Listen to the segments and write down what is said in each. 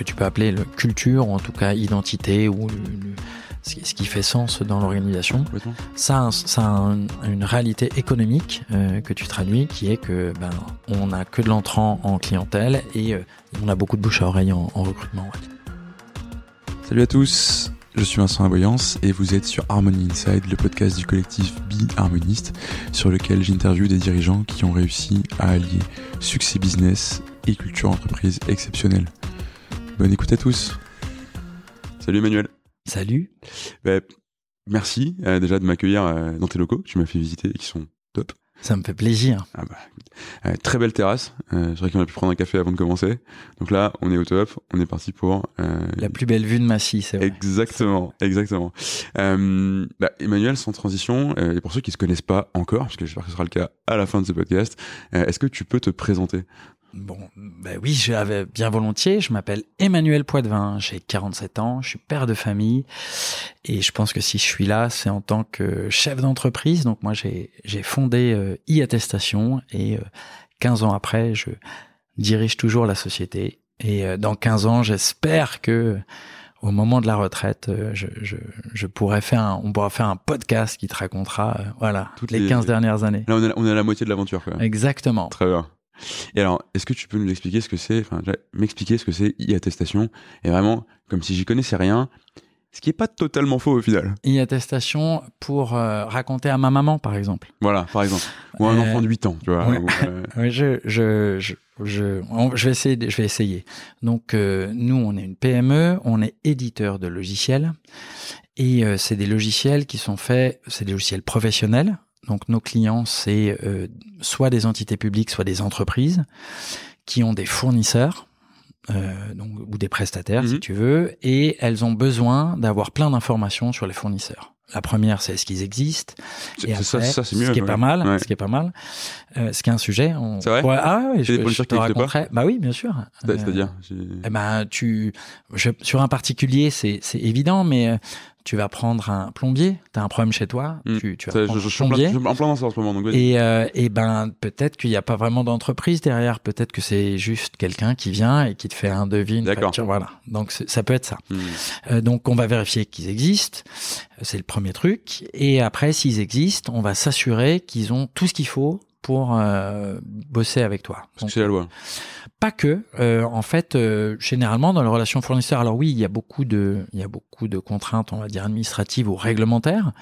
que tu peux appeler le culture, ou en tout cas identité, ou ce qui fait sens dans l'organisation. Ça, ça a une réalité économique euh, que tu traduis, qui est que ben on n'a que de l'entrant en clientèle et euh, on a beaucoup de bouche à oreille en, recrutement. Salut à tous, je suis Vincent Aboyance et vous êtes sur Harmony Inside, le podcast du collectif Be Harmoniste, sur lequel j'interviewe des dirigeants qui ont réussi à allier succès business et culture entreprise exceptionnelle. Bonne écoute à tous. Salut Emmanuel. Salut. Bah, merci euh, déjà de m'accueillir euh, dans tes locaux. Tu m'as fait visiter et qui sont top. Ça me fait plaisir. Ah bah, euh, très belle terrasse. Euh, je qu'on a pu prendre un café avant de commencer. Donc là, on est au top. On est parti pour la plus belle vue de Massy, c'est vrai. Exactement, exactement. Bah, Emmanuel, sans transition, et pour ceux qui se connaissent pas encore, parce que j'espère que ce sera le cas à la fin de ce podcast, est-ce que tu peux te présenter? Bon, ben oui, j'avais bien volontiers. Je m'appelle Emmanuel Poitvin, j'ai 47 ans, je suis père de famille et je pense que si je suis là, c'est en tant que chef d'entreprise. Donc moi, j'ai fondé euh, e-attestation et 15 euh, ans après, je dirige toujours la société. Et euh, dans 15 ans, j'espère que au moment de la retraite, je, je, je, pourrais faire un, on pourra faire un podcast qui te racontera, voilà, toutes les, 15 dernières années. Là, on est, on est à la moitié de l'aventure. Exactement. Très bien. Et alors, est-ce que tu peux nous expliquer ce que c'est, enfin, m'expliquer ce que c'est e-attestation Et vraiment, comme si j'y connaissais rien, ce qui est pas totalement faux au final. E-attestation pour euh, raconter à ma maman, par exemple. Voilà, par exemple. Ou à un euh, enfant de 8 ans, tu vois. Euh, je, je, je, je, je, vais essayer. Je vais essayer. Donc, nous, on est une PME, on est éditeur de logiciels. Et c'est des logiciels qui sont faits, c'est des logiciels professionnels, donc nos clients, c'est euh, soit des entités publiques, soit des entreprises qui ont des fournisseurs. Euh, donc, ou des prestataires, si mhm. tu veux, et elles ont besoin d'avoir plein d'informations sur les fournisseurs. La première, c'est est-ce qu'ils existent? Et après, ça, ça, mieux, ce qui est pas mal, ce qui est pas mal, euh, ce qui est un sujet. On... C'est vrai? ah oui, je, des je te raconterai. Bah oui, bien sûr. C'est-à-dire. Eh ben, tu, je, sur un particulier, c'est c'est évident, mais tu vas prendre un plombier, tu as un problème chez toi, mm. tu, tu, vas prendre je, je, un plombier. en plein dans ça en ce moment. Donc et, euh, et ben peut-être qu'il n'y a pas vraiment d'entreprise derrière, peut-être que c'est juste quelqu'un qui vient et qui te fait un devis, une facture, voilà. Donc ça peut être ça. Mm. Euh, donc on va vérifier qu'ils existent, c'est le premier truc. Et après, s'ils existent, on va s'assurer qu'ils ont tout ce qu'il faut pour euh, bosser avec toi. C'est la loi. Pas que. Euh, en fait, euh, généralement dans les relations fournisseurs, alors oui, il y a beaucoup de, il y a beaucoup de contraintes, on va dire administratives ou réglementaires.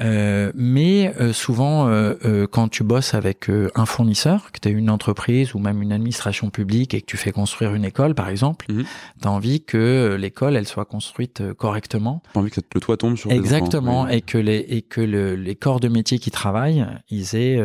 Euh, mais euh, souvent, euh, quand tu bosses avec un fournisseur, que tu as une entreprise ou même une administration publique et que tu fais construire une école, par exemple, mhm. tu as envie que l'école, elle soit construite correctement. Tu envie que le toit tombe sur Exactement, et que les et que le, les corps de métier qui travaillent, ils aient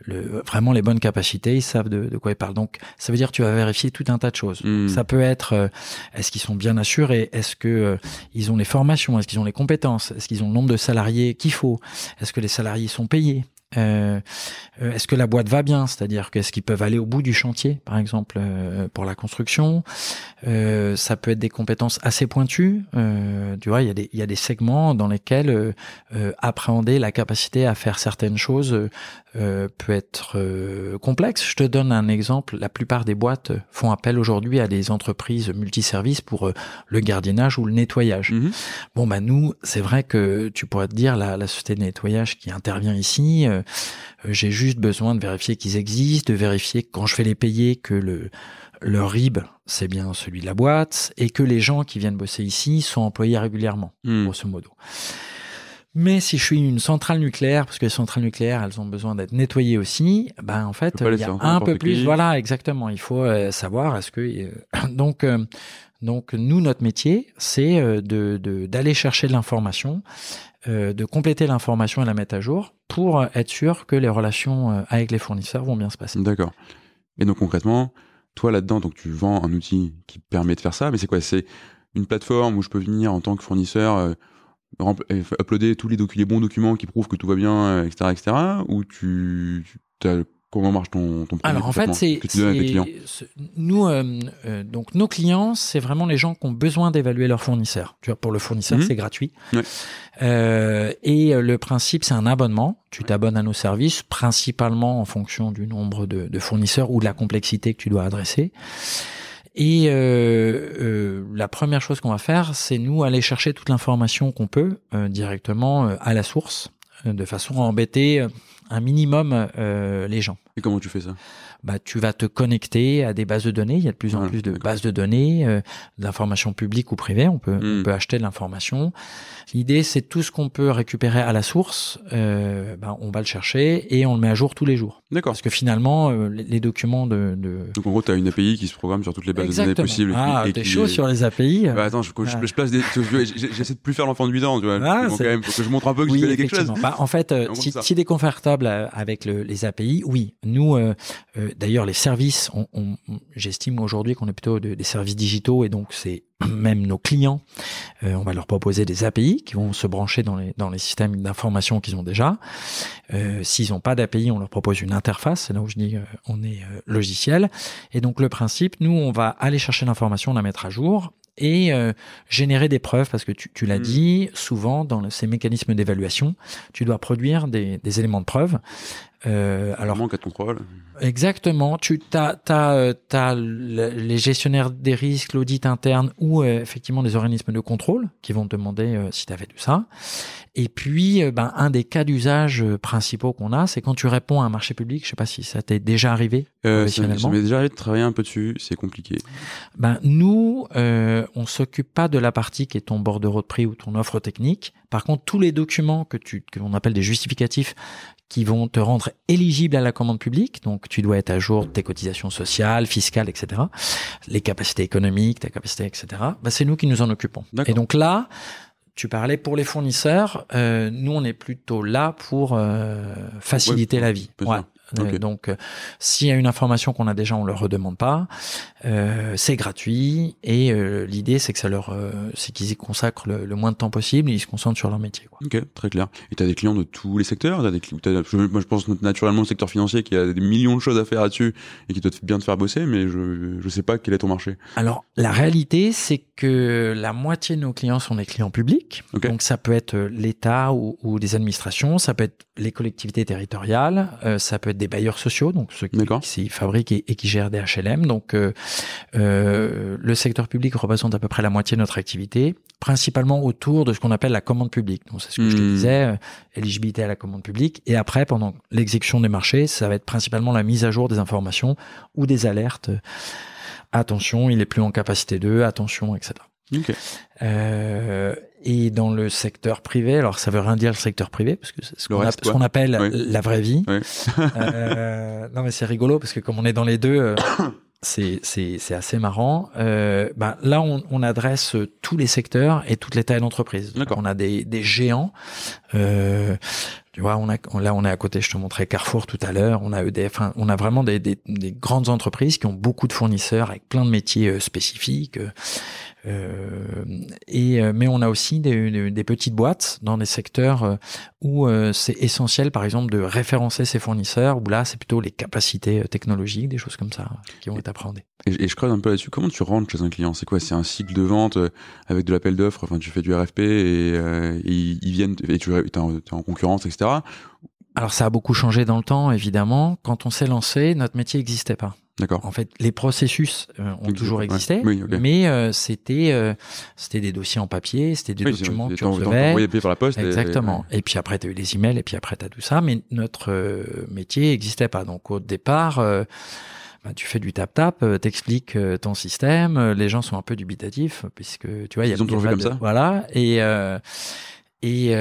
le, vraiment les bonnes capacités, ils savent de, de, quoi ils parlent. Donc, ça veut dire que tu vas vérifier tout un tas de choses. Hmm. Ça peut être euh, est-ce qu'ils sont bien assurés, est-ce que euh, ils ont les formations, est-ce qu'ils ont les compétences, est-ce qu'ils ont le nombre de salariés qu'il faut, est-ce que les salariés sont payés, euh, euh, est-ce que la boîte va bien? C'est-à-dire qu'est-ce qu'ils peuvent aller au bout du chantier, par exemple, euh, pour la construction? Euh, Ça peut être des compétences assez pointues. tu vois, il y, a des, il y a des segments dans lesquels appréhender la capacité à faire certaines choses peut être complexe. Je te donne un exemple. La plupart des boîtes font appel aujourd'hui à des entreprises multiservices pour le gardiennage ou le nettoyage. Mm-hmm. Bon, bah nous, c'est vrai que tu pourrais te dire la, la société de nettoyage qui intervient ici euh, j'ai juste besoin de vérifier qu'ils existent, de vérifier quand je vais les payer que le leur RIB, c'est bien celui de la boîte, et que les gens qui viennent bosser ici sont employés régulièrement, hmm. grosso modo. Mais si je suis une centrale nucléaire, parce que les centrales nucléaires, elles ont besoin d'être nettoyées aussi, ben en fait, il y a un peu plus. Voilà, exactement. Il faut euh, savoir est-ce que euh, donc donc nous notre métier, c'est de d'aller chercher de l'information euh, de compléter l'information et la mettre à jour pour être sûr que les relations euh, avec les fournisseurs vont bien se passer. D'accord. Et donc concrètement, toi là-dedans, donc tu vends un outil qui permet de faire ça, mais c'est quoi? C'est une plateforme où je peux venir en tant que fournisseur euh, uploader tous les, les, bons documents qui prouvent que tout va bien, etc., etc., ou tu, tu as Comment marche ton, ton Alors en fait, c'est nous euh, euh, donc nos clients, c'est vraiment les gens qui ont besoin d'évaluer leur fournisseur. Tu vois, pour le fournisseur, mhm. c'est gratuit. Euh, et le principe, c'est un abonnement. Tu t'abonnes à nos services, principalement en fonction du nombre de, de, fournisseurs ou de la complexité que tu dois adresser. Et la première chose qu'on va faire, c'est nous aller chercher toute l'information qu'on peut directement à la source, de façon à embêter un minimum les gens. Et comment tu fais ça? Bah, tu vas te connecter à des bases de données. Il y a de plus en plus de bases de données, euh, d'informations publiques ou privées. On peut, on hmm. peut acheter de l'information. L'idée, c'est tout ce qu'on peut récupérer à la source, euh, bah, on va le chercher et on le met à jour tous les jours. D'accord. Parce que finalement, euh, les, documents de, de, Donc en gros, tu as une API qui se programme sur toutes les bases de données possibles. Ah, t'es chaud sur les API. Bah, attends, je, je, je place des... J'essaie de plus faire l'enfant de 8 ans, tu vois. Ah, quand même, faut que je montre un peu que je connais quelque chose. Bah, en fait, euh, si, si tu es confortable avec le, les API, oui. Nous, euh, d'ailleurs, les services, on, on, j'estime aujourd'hui qu'on est plutôt des services digitaux et donc c'est même nos clients, euh, on va leur proposer des API qui vont se brancher dans les, dans les systèmes d'information qu'ils ont déjà. Euh, S'ils n'ont pas d'API, on leur propose une interface. C'est là où je dis euh, on est logiciel. Et donc le principe, nous, on va aller chercher l'information, la mettre à jour et générer des preuves parce que tu, tu l'as mm. dit souvent dans ces mécanismes d'évaluation, tu dois produire des, des éléments de preuve. Euh, alors manque à contrôle. Exactement. Tu as, as, as, les gestionnaires des risques, l'audit interne ou euh, effectivement des organismes de contrôle qui vont te demander euh, si tu avais tout ça. Et puis, euh, ben, un des cas d'usage principaux qu'on a, c'est quand tu réponds à un marché public. Je sais pas si ça t'est déjà arrivé. Euh, ça m'est déjà arrivé de travailler un peu dessus. C'est compliqué. Ben nous, euh, on s'occupe pas de la partie qui est ton bordereau de prix ou ton offre technique. Par contre, tous les documents que tu que l'on appelle des justificatifs qui vont te rendre éligible à la commande publique. Donc, tu dois être à jour de tes cotisations sociales, fiscales, etc. Les capacités économiques, ta capacité, etc. Bah, c'est nous qui nous en occupons. Et donc là, tu parlais pour les fournisseurs. Euh, nous, on est plutôt là pour euh, faciliter la vie. Euh, donc, euh, s'il y a une information qu'on a déjà, on ne le redemande pas. Euh, c'est gratuit et euh, l'idée, c'est que ça leur, c'est qu'ils y consacrent le, moins de temps possible. Et ils se concentrent sur leur métier. Quoi. Ok, très clair. Et tu as des clients de tous les secteurs? As des, moi, je pense naturellement au secteur financier qui a des millions de choses à faire là-dessus et qui doit bien te faire bosser, mais je ne sais pas quel est ton marché. Alors, la réalité, c'est que la moitié de nos clients sont des clients publics. Donc, ça peut être l'État ou, ou des administrations, ça peut être les collectivités territoriales, ça peut être des bailleurs sociaux, donc ceux qui, fabriquent et, qui gèrent des HLM. Donc, euh, euh, le secteur public représente à peu près la moitié de notre activité, principalement autour de ce qu'on appelle la commande publique. Donc, c'est ce que je te hmm. disais, euh, éligibilité à la commande publique. Et après, pendant l'exécution des marchés, ça va être principalement la mise à jour des informations ou des alertes. Attention, il est plus en capacité de, attention, etc. Okay. Euh, et dans le secteur privé, alors ça veut rien dire le secteur privé, parce que c'est ce qu'on appelle la vraie vie. euh, non mais c'est rigolo, parce que comme on est dans les deux, euh, c'est assez marrant. Euh, ben, là, on, on, adresse tous les secteurs et toutes les tailles d'entreprise. On a des, des géants. Euh, tu vois, on a, là, on est à côté, je te montrais Carrefour tout à l'heure. On a EDF, on a vraiment des, des, des, grandes entreprises qui ont beaucoup de fournisseurs avec plein de métiers euh, spécifiques. Euh, et euh, mais on a aussi des, des, petites boîtes dans des secteurs euh, où c'est essentiel, par exemple, de référencer ses fournisseurs. Où là, c'est plutôt les capacités technologiques, des choses comme ça, qui vont être appréhendées. Et, je creuse un peu là-dessus. Comment tu rentres chez un client? C'est quoi? C'est un cycle de vente avec de l'appel d'offres? Enfin, tu fais du RFP et, ils viennent et tu es en, en concurrence, etc. Alors ça a beaucoup changé dans le temps, évidemment. Quand on s'est lancé, notre métier n'existait pas. D'accord. En fait, les processus euh, ont toujours existé, mais euh, c'était euh, c'était des dossiers en papier, c'était des documents que tu recevais. par la poste. Exactement. Et, puis après, tu as eu les emails, et puis après, tu as tout ça, mais notre métier n'existait pas. Donc au départ, bah, tu fais du tap-tap, t'expliques ton système, les gens sont un peu dubitatifs, puisque tu vois, il y a... Ils ont toujours comme ça Voilà, et... Et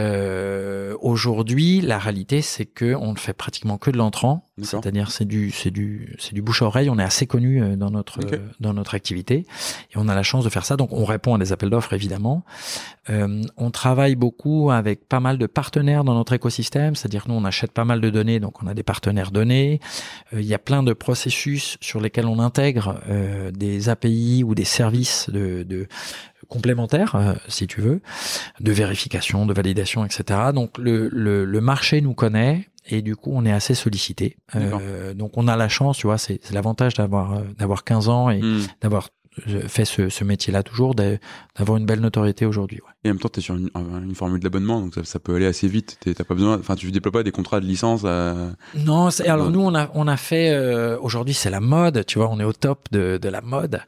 aujourd'hui, la réalité, c'est que on ne fait pratiquement que de l'entrant, c'est-à-dire c'est du c'est du c'est du bouche à oreille. On est assez connu euh, dans notre dans notre activité et on a la chance de faire ça. Donc on répond à des appels d'offres évidemment. Euh, on travaille beaucoup avec pas mal de partenaires dans notre écosystème, c'est-à-dire nous on achète pas mal de données, donc on a des partenaires données. Euh, il y a plein de processus sur lesquels on intègre euh, des API ou des services de, de complémentaires, euh, si tu veux, de vérification, de validation, etc. Donc le, le, le marché nous connaît et du coup on est assez sollicité. Euh, donc on a la chance, tu vois, c'est l'avantage d'avoir euh, d'avoir 15 ans et hmm. d'avoir fait ce, ce métier-là toujours, d'avoir une belle notoriété aujourd'hui. Ouais. Et en même temps, tu es sur une, une formule d'abonnement, donc ça, ça, peut aller assez vite. T'as pas besoin, enfin, tu déploies pas des contrats de licence. À... Non, alors nous, on a, on a fait. Euh, aujourd'hui, c'est la mode, tu vois, on est au top de, de la mode,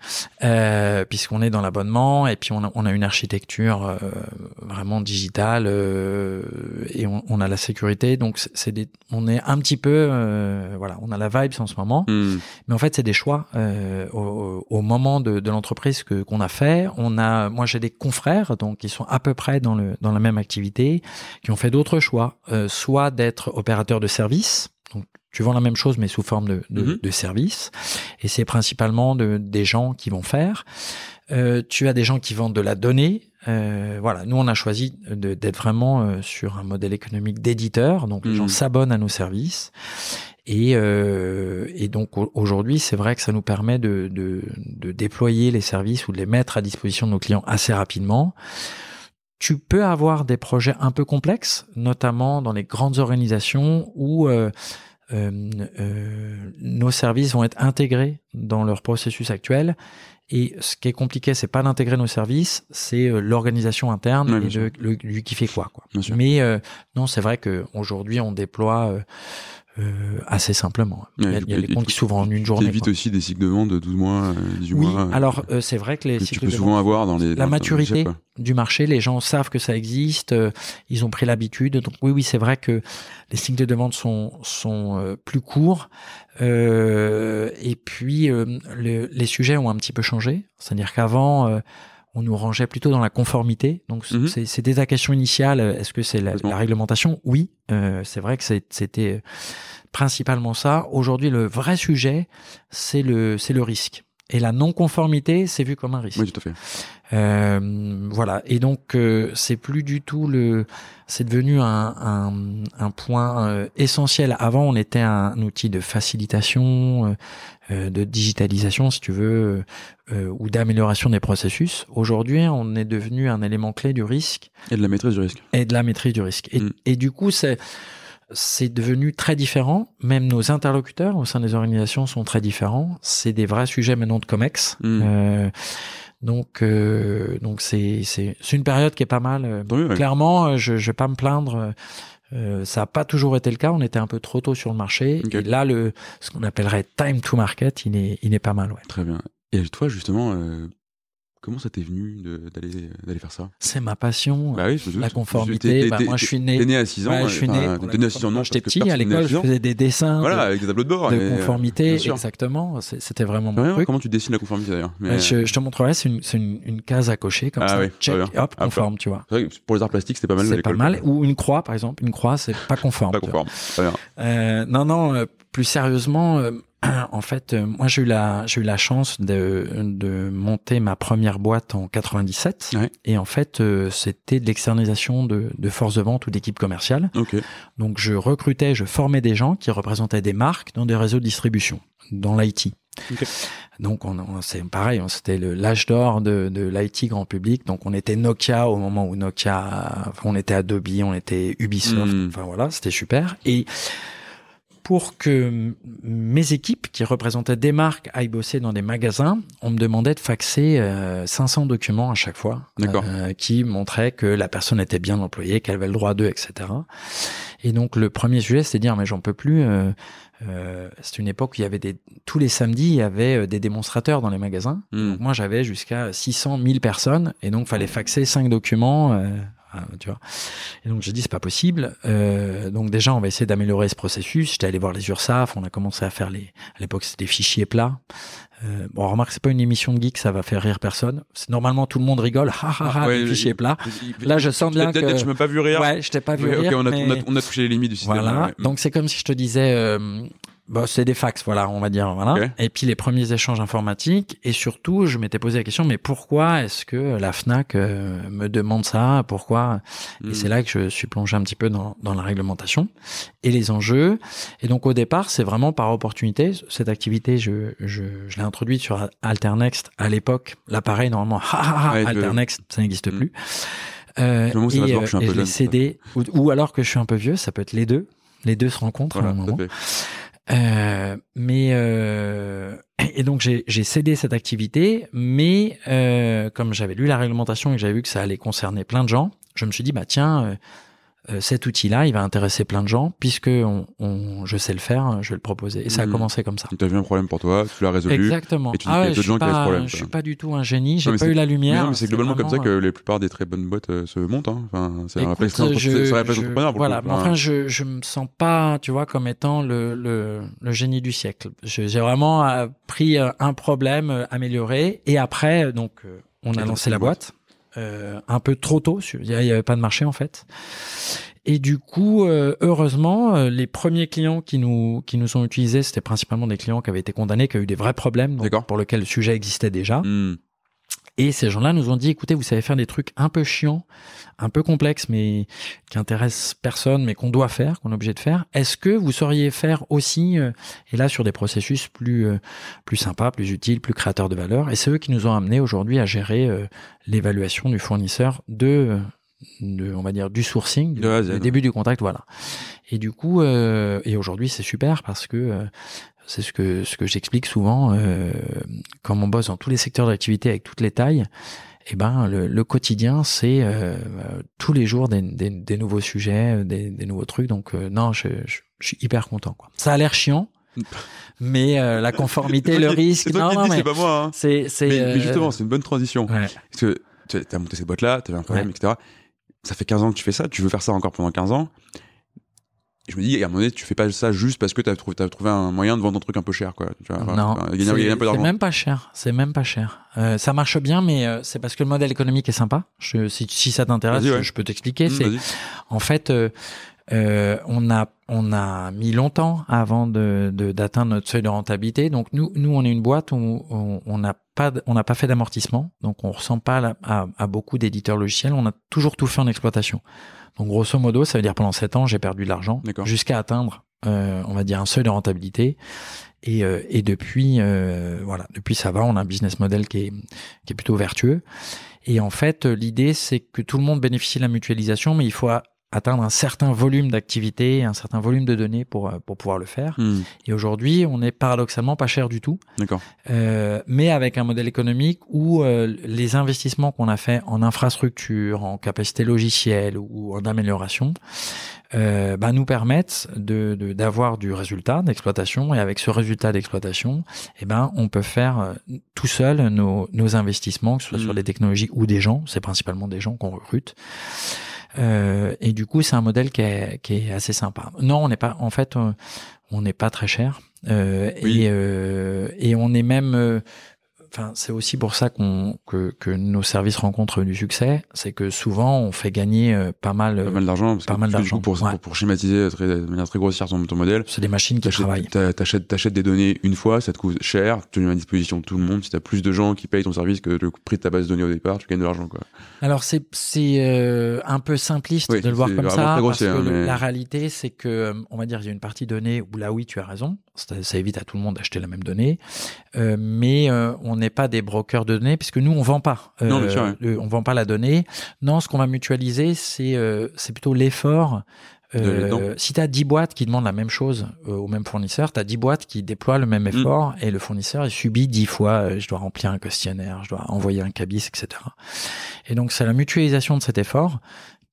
euh, puisqu'on est dans l'abonnement et puis on a, on a une architecture euh, vraiment digitale et on, on, a la sécurité. Donc, c'est des, on est un petit peu, voilà, on a la vibes en ce moment, hmm. mais en fait, c'est des choix au, au, moment de, de l'entreprise que qu'on a fait. On a, moi, j'ai des confrères, donc ils sont à peu près dans, le, dans la même activité, qui ont fait d'autres choix, euh, soit d'être opérateur de service, donc tu vends la même chose mais sous forme de, de, mhm. service, et c'est principalement de, des gens qui vont faire. Euh, tu as des gens qui vendent de la donnée. Euh, voilà, nous on a choisi d'être vraiment sur un modèle économique d'éditeur, donc les gens mhm. s'abonnent à nos services. Et, euh, et donc aujourd'hui, c'est vrai que ça nous permet de, de, de, déployer les services ou de les mettre à disposition de nos clients assez rapidement. Tu peux avoir des projets un peu complexes, notamment dans les grandes organisations où euh, euh, nos services vont être intégrés dans leur processus actuel. Et ce qui est compliqué, c'est pas d'intégrer nos services, c'est l'organisation interne et de, le, lui qui fait quoi. quoi. Mais non, c'est vrai qu'aujourd'hui, on déploie euh, assez simplement. il y a, des comptes qui s'ouvrent en une journée. évite aussi des cycles de vente de 12 mois, 18 oui, mois. alors euh, c'est vrai que les cycles tu peux souvent avoir dans les la maturité du marché, les gens savent que ça existe, euh, ils ont pris l'habitude. Donc oui, oui, c'est vrai que les cycles de demande sont sont plus courts. et puis les sujets ont un petit peu changé. C'est-à-dire qu'avant on nous rangeait plutôt dans la conformité. Donc mhm. c'était ta question initiale. Est-ce que c'est la, réglementation? Oui, euh, c'est vrai que c'était principalement ça. Aujourd'hui, le vrai sujet, c'est le c'est le risque. Et la non-conformité, c'est vu comme un risque. Oui, tout à fait. Euh, voilà. Et donc, euh, c'est plus du tout le. C'est devenu un, un, un point euh, essentiel. Avant, on était un, outil de facilitation, euh, de digitalisation, si tu veux, ou d'amélioration des processus. Aujourd'hui, on est devenu un élément clé du risque. Et de la maîtrise du risque. Et de la maîtrise du risque. Et, mm. et du coup, c'est c'est devenu très différent. Même nos interlocuteurs au sein des organisations sont très différents. C'est des vrais sujets maintenant de COMEX. Hmm. Euh, donc, euh, donc c'est c'est c'est une période qui est pas mal. Euh, clairement, je je vais pas me plaindre. Euh, ça n'a pas toujours été le cas. On était un peu trop tôt sur le marché. Et là, le ce qu'on appellerait time to market, il est il est pas mal. Ouais. Très bien. Et toi, justement, Comment ça t'est venu d'aller d'aller faire ça? C'est ma passion, bah oui, la conformité. Bah, moi, je suis né. né à 6 ans. Ouais, je suis né. né à 6 ans. J'étais petit à l'école, je faisais des dessins. Voilà, avec des tableaux de bord. De conformité, exactement. C'était vraiment mon truc. Comment tu dessines la conformité d'ailleurs bah, je, je, te montrerai, c'est une, une, une, case à cocher comme ah, ça. Oui, Check, hop, ah, conforme, tu vois. Pour les arts plastiques, c'était pas mal. C'est pas mal. Ou une croix, par exemple. Une croix, c'est pas conforme. Pas conforme. Euh, non, non. Euh, plus sérieusement euh, en fait, euh, moi j'ai eu la j'ai eu la chance de, de monter ma première boîte en 97 et en fait euh, c'était de l'externalisation de, de force de vente ou d'équipe commerciale. Donc je recrutais, je formais des gens qui représentaient des marques dans des réseaux de distribution, dans l'IT. Donc on, c'est pareil, c'était l'âge d'or de, de l'IT grand public. Donc on était Nokia au moment où Nokia, on était Adobe, on était Ubisoft. Hmm. Enfin voilà, c'était super. Et pour que mes équipes qui représentaient des marques aillent bosser dans des magasins, on me demandait de faxer 500 euh, documents à chaque fois, euh, qui montraient que la personne était bien employée, qu'elle avait le droit d'eux, etc. Et donc le premier sujet, c'est de dire mais j'en peux plus. Euh, euh, c'est une époque où il y avait des tous les samedis il y avait des démonstrateurs dans les magasins. Hmm. Donc moi j'avais jusqu'à 600 1000 personnes et donc fallait faxer cinq documents ah, tu vois. Et donc j'ai dit c'est pas possible. Euh, donc déjà on va essayer d'améliorer ce processus. J'étais allé voir les URSAF, on a commencé à faire les. À l'époque c'était des fichiers plats. Euh, bon remarque c'est pas une émission de geek, ça va faire rire personne. Normalement tout le monde rigole, ha ha ha, les fichiers plats. Là je sens bien que. Je m'ai pas vu rire. Ouais, je t'ai pas vu rire. on, a, on, a, touché les limites du système. Voilà. Donc c'est comme si je te disais. Euh, bah, c'est des fax, voilà, on va dire, voilà. Et puis les premiers échanges informatiques. Et surtout, je m'étais posé la question, mais pourquoi est-ce que la Fnac euh, me demande ça? Pourquoi? Et hmm. c'est là que je suis plongé un petit peu dans, dans la réglementation et les enjeux. Et donc au départ, c'est vraiment par opportunité. Cette activité, je, je, je l'ai introduite sur Alternext à l'époque. L'appareil, normalement, Alternext, ça n'existe hmm. plus. Euh, et, euh, je, l'ai cédé, ou, ou, alors que je suis un peu vieux, ça peut être les deux. Les deux se rencontrent à un moment. Euh, mais euh, et donc j'ai cédé cette activité, mais euh, comme j'avais lu la réglementation et que j'avais vu que ça allait concerner plein de gens, je me suis dit bah tiens cet outil-là, il va intéresser plein de gens puisque on, on, je sais le faire, je vais le proposer. Et ça a Mhm. commencé comme ça. Tu as vu un problème pour toi, tu l'as résolu. Exactement. et tu dis ah qu'il y a d'autres gens qui avaient ce problème, je suis pas du tout un génie. J'ai pas eu la lumière. non, mais c'est globalement comme ça que les plupart des très bonnes boîtes euh, se montent. Hein. Enfin, c'est un réflexe entrepreneur. pour Voilà, mais enfin, je je me sens pas, tu vois, comme étant le le, le génie du siècle. J'ai vraiment euh, pris euh, un problème euh, amélioré et après, euh, donc, euh, on a lancé la boîte. Euh, un peu trop tôt. Il y, a- il y avait pas de marché en fait. Et du coup, euh, heureusement, euh, les premiers clients qui nous qui nous ont utilisés, c'était principalement des clients qui avaient été condamnés, qui avaient eu des vrais problèmes, donc, pour lesquels le sujet existait déjà. Hmm. Et ces gens-là nous ont dit, écoutez, vous savez faire des trucs un peu chiants, un peu complexes, mais qui intéressent personne, mais qu'on doit faire, qu'on est obligé de faire. Est-ce que vous sauriez faire aussi, euh, et là sur des processus plus euh, plus sympas, plus utiles, plus créateurs de valeur? Et c'est eux qui nous ont amenés aujourd'hui à gérer euh, l'évaluation du fournisseur de, de, on va dire, du sourcing, du, du début du contact, voilà. Et du coup, et aujourd'hui c'est super parce que c'est ce que ce que j'explique souvent euh, comme on bosse dans tous les secteurs d'activité avec toutes les tailles. Eh ben, le, le quotidien, c'est euh, tous les jours des, des, des nouveaux sujets, des, des nouveaux trucs. Donc, euh, non, je, je, je suis hyper content. Quoi. Ça a l'air chiant, mais euh, la conformité, le risque, C'est non, non, mais c'est pas moi. hein. c'est, c'est. Mais, mais justement, c'est une bonne transition. ouais. Parce que tu as monté cette boîte-là, tu avais un problème, Ouais. etc. Ça fait 15 ans que tu fais ça, tu veux faire ça encore pendant 15 ans. Je me dis, à un moment donné, tu fais pas ça juste parce que tu as trouvé, un moyen de vendre un truc un peu cher, quoi. Tu vois, Non, c'est même pas cher. C'est même pas cher. Euh, ça marche bien, mais euh, c'est parce que le modèle économique est sympa. Je, si, si ça t'intéresse, ouais. je, je peux t'expliquer. Mmh. En fait, euh, on a on a mis longtemps avant de de- d'atteindre notre seuil de rentabilité. Donc nous nous on est une boîte où on n'a pas on n'a pas fait d'amortissement, donc on ressent pas à beaucoup d'éditeurs logiciels. On a toujours tout fait en exploitation. Donc grosso modo, ça veut dire pendant sept ans j'ai perdu de l'argent jusqu'à atteindre euh, on va dire un seuil de rentabilité. Et, euh, et depuis euh, voilà depuis ça va, on a un business model qui est qui est plutôt vertueux. Et en fait, l'idée, c'est que tout le monde bénéficie de la mutualisation, mais il faut atteindre un certain volume d'activité, un certain volume de données pour, euh, pour pouvoir le faire. Hmm, Et aujourd'hui, on est paradoxalement pas cher du tout, D'accord. euh, mais avec un modèle économique où euh, les investissements qu'on a fait en infrastructure, en capacité logicielle ou en amélioration, euh, bah, nous permettent de de- d'avoir du résultat d'exploitation et avec ce résultat d'exploitation, eh ben on peut faire euh, tout seul nos, nos investissements, que ce soit sur des technologies ou des gens. C'est principalement des gens qu'on recrute. Euh, et du coup, c'est un modèle qui est, qui est assez sympa. Non, on n'est pas. En fait, on n'est pas très cher. Euh, Oui. et, euh, et on est même. Enfin, c'est aussi pour ça qu'on que, que nos services rencontrent du succès. C'est que souvent, on fait gagner euh, pas mal. Pas mal d'argent. pas mal d'argent, Pour, ouais. pour, pour schématiser très, de manière très grossière ton, ton modèle, C'est des machines qui travaillent. t'a- T'achètes, t'achètes des données une fois, ça te coûte cher, tu le mets à disposition de tout le monde. Si t'as plus de gens qui payent ton service que le prix de ta base de données au départ, tu gagnes de l'argent, quoi. Alors c'est c'est euh, un peu simpliste Oui, de le voir comme ça parce que hein, mais- la réalité c'est que euh, on va dire il y a une partie donnée où là oui tu as raison ça, ça évite à tout le monde d'acheter la même donnée euh, mais euh, on n'est pas des brokers de données puisque nous on vend pas euh, Non, bien sûr, ouais. le- on vend pas la donnée non ce qu'on va mutualiser c'est euh, c'est plutôt l'effort euh, si tu as 10 boîtes qui demandent la même chose au même fournisseur, tu as 10 boîtes qui déploient le même effort et le fournisseur il subit 10 fois je dois remplir un questionnaire, je dois envoyer un cabis, etc. Et donc c'est la mutualisation de cet effort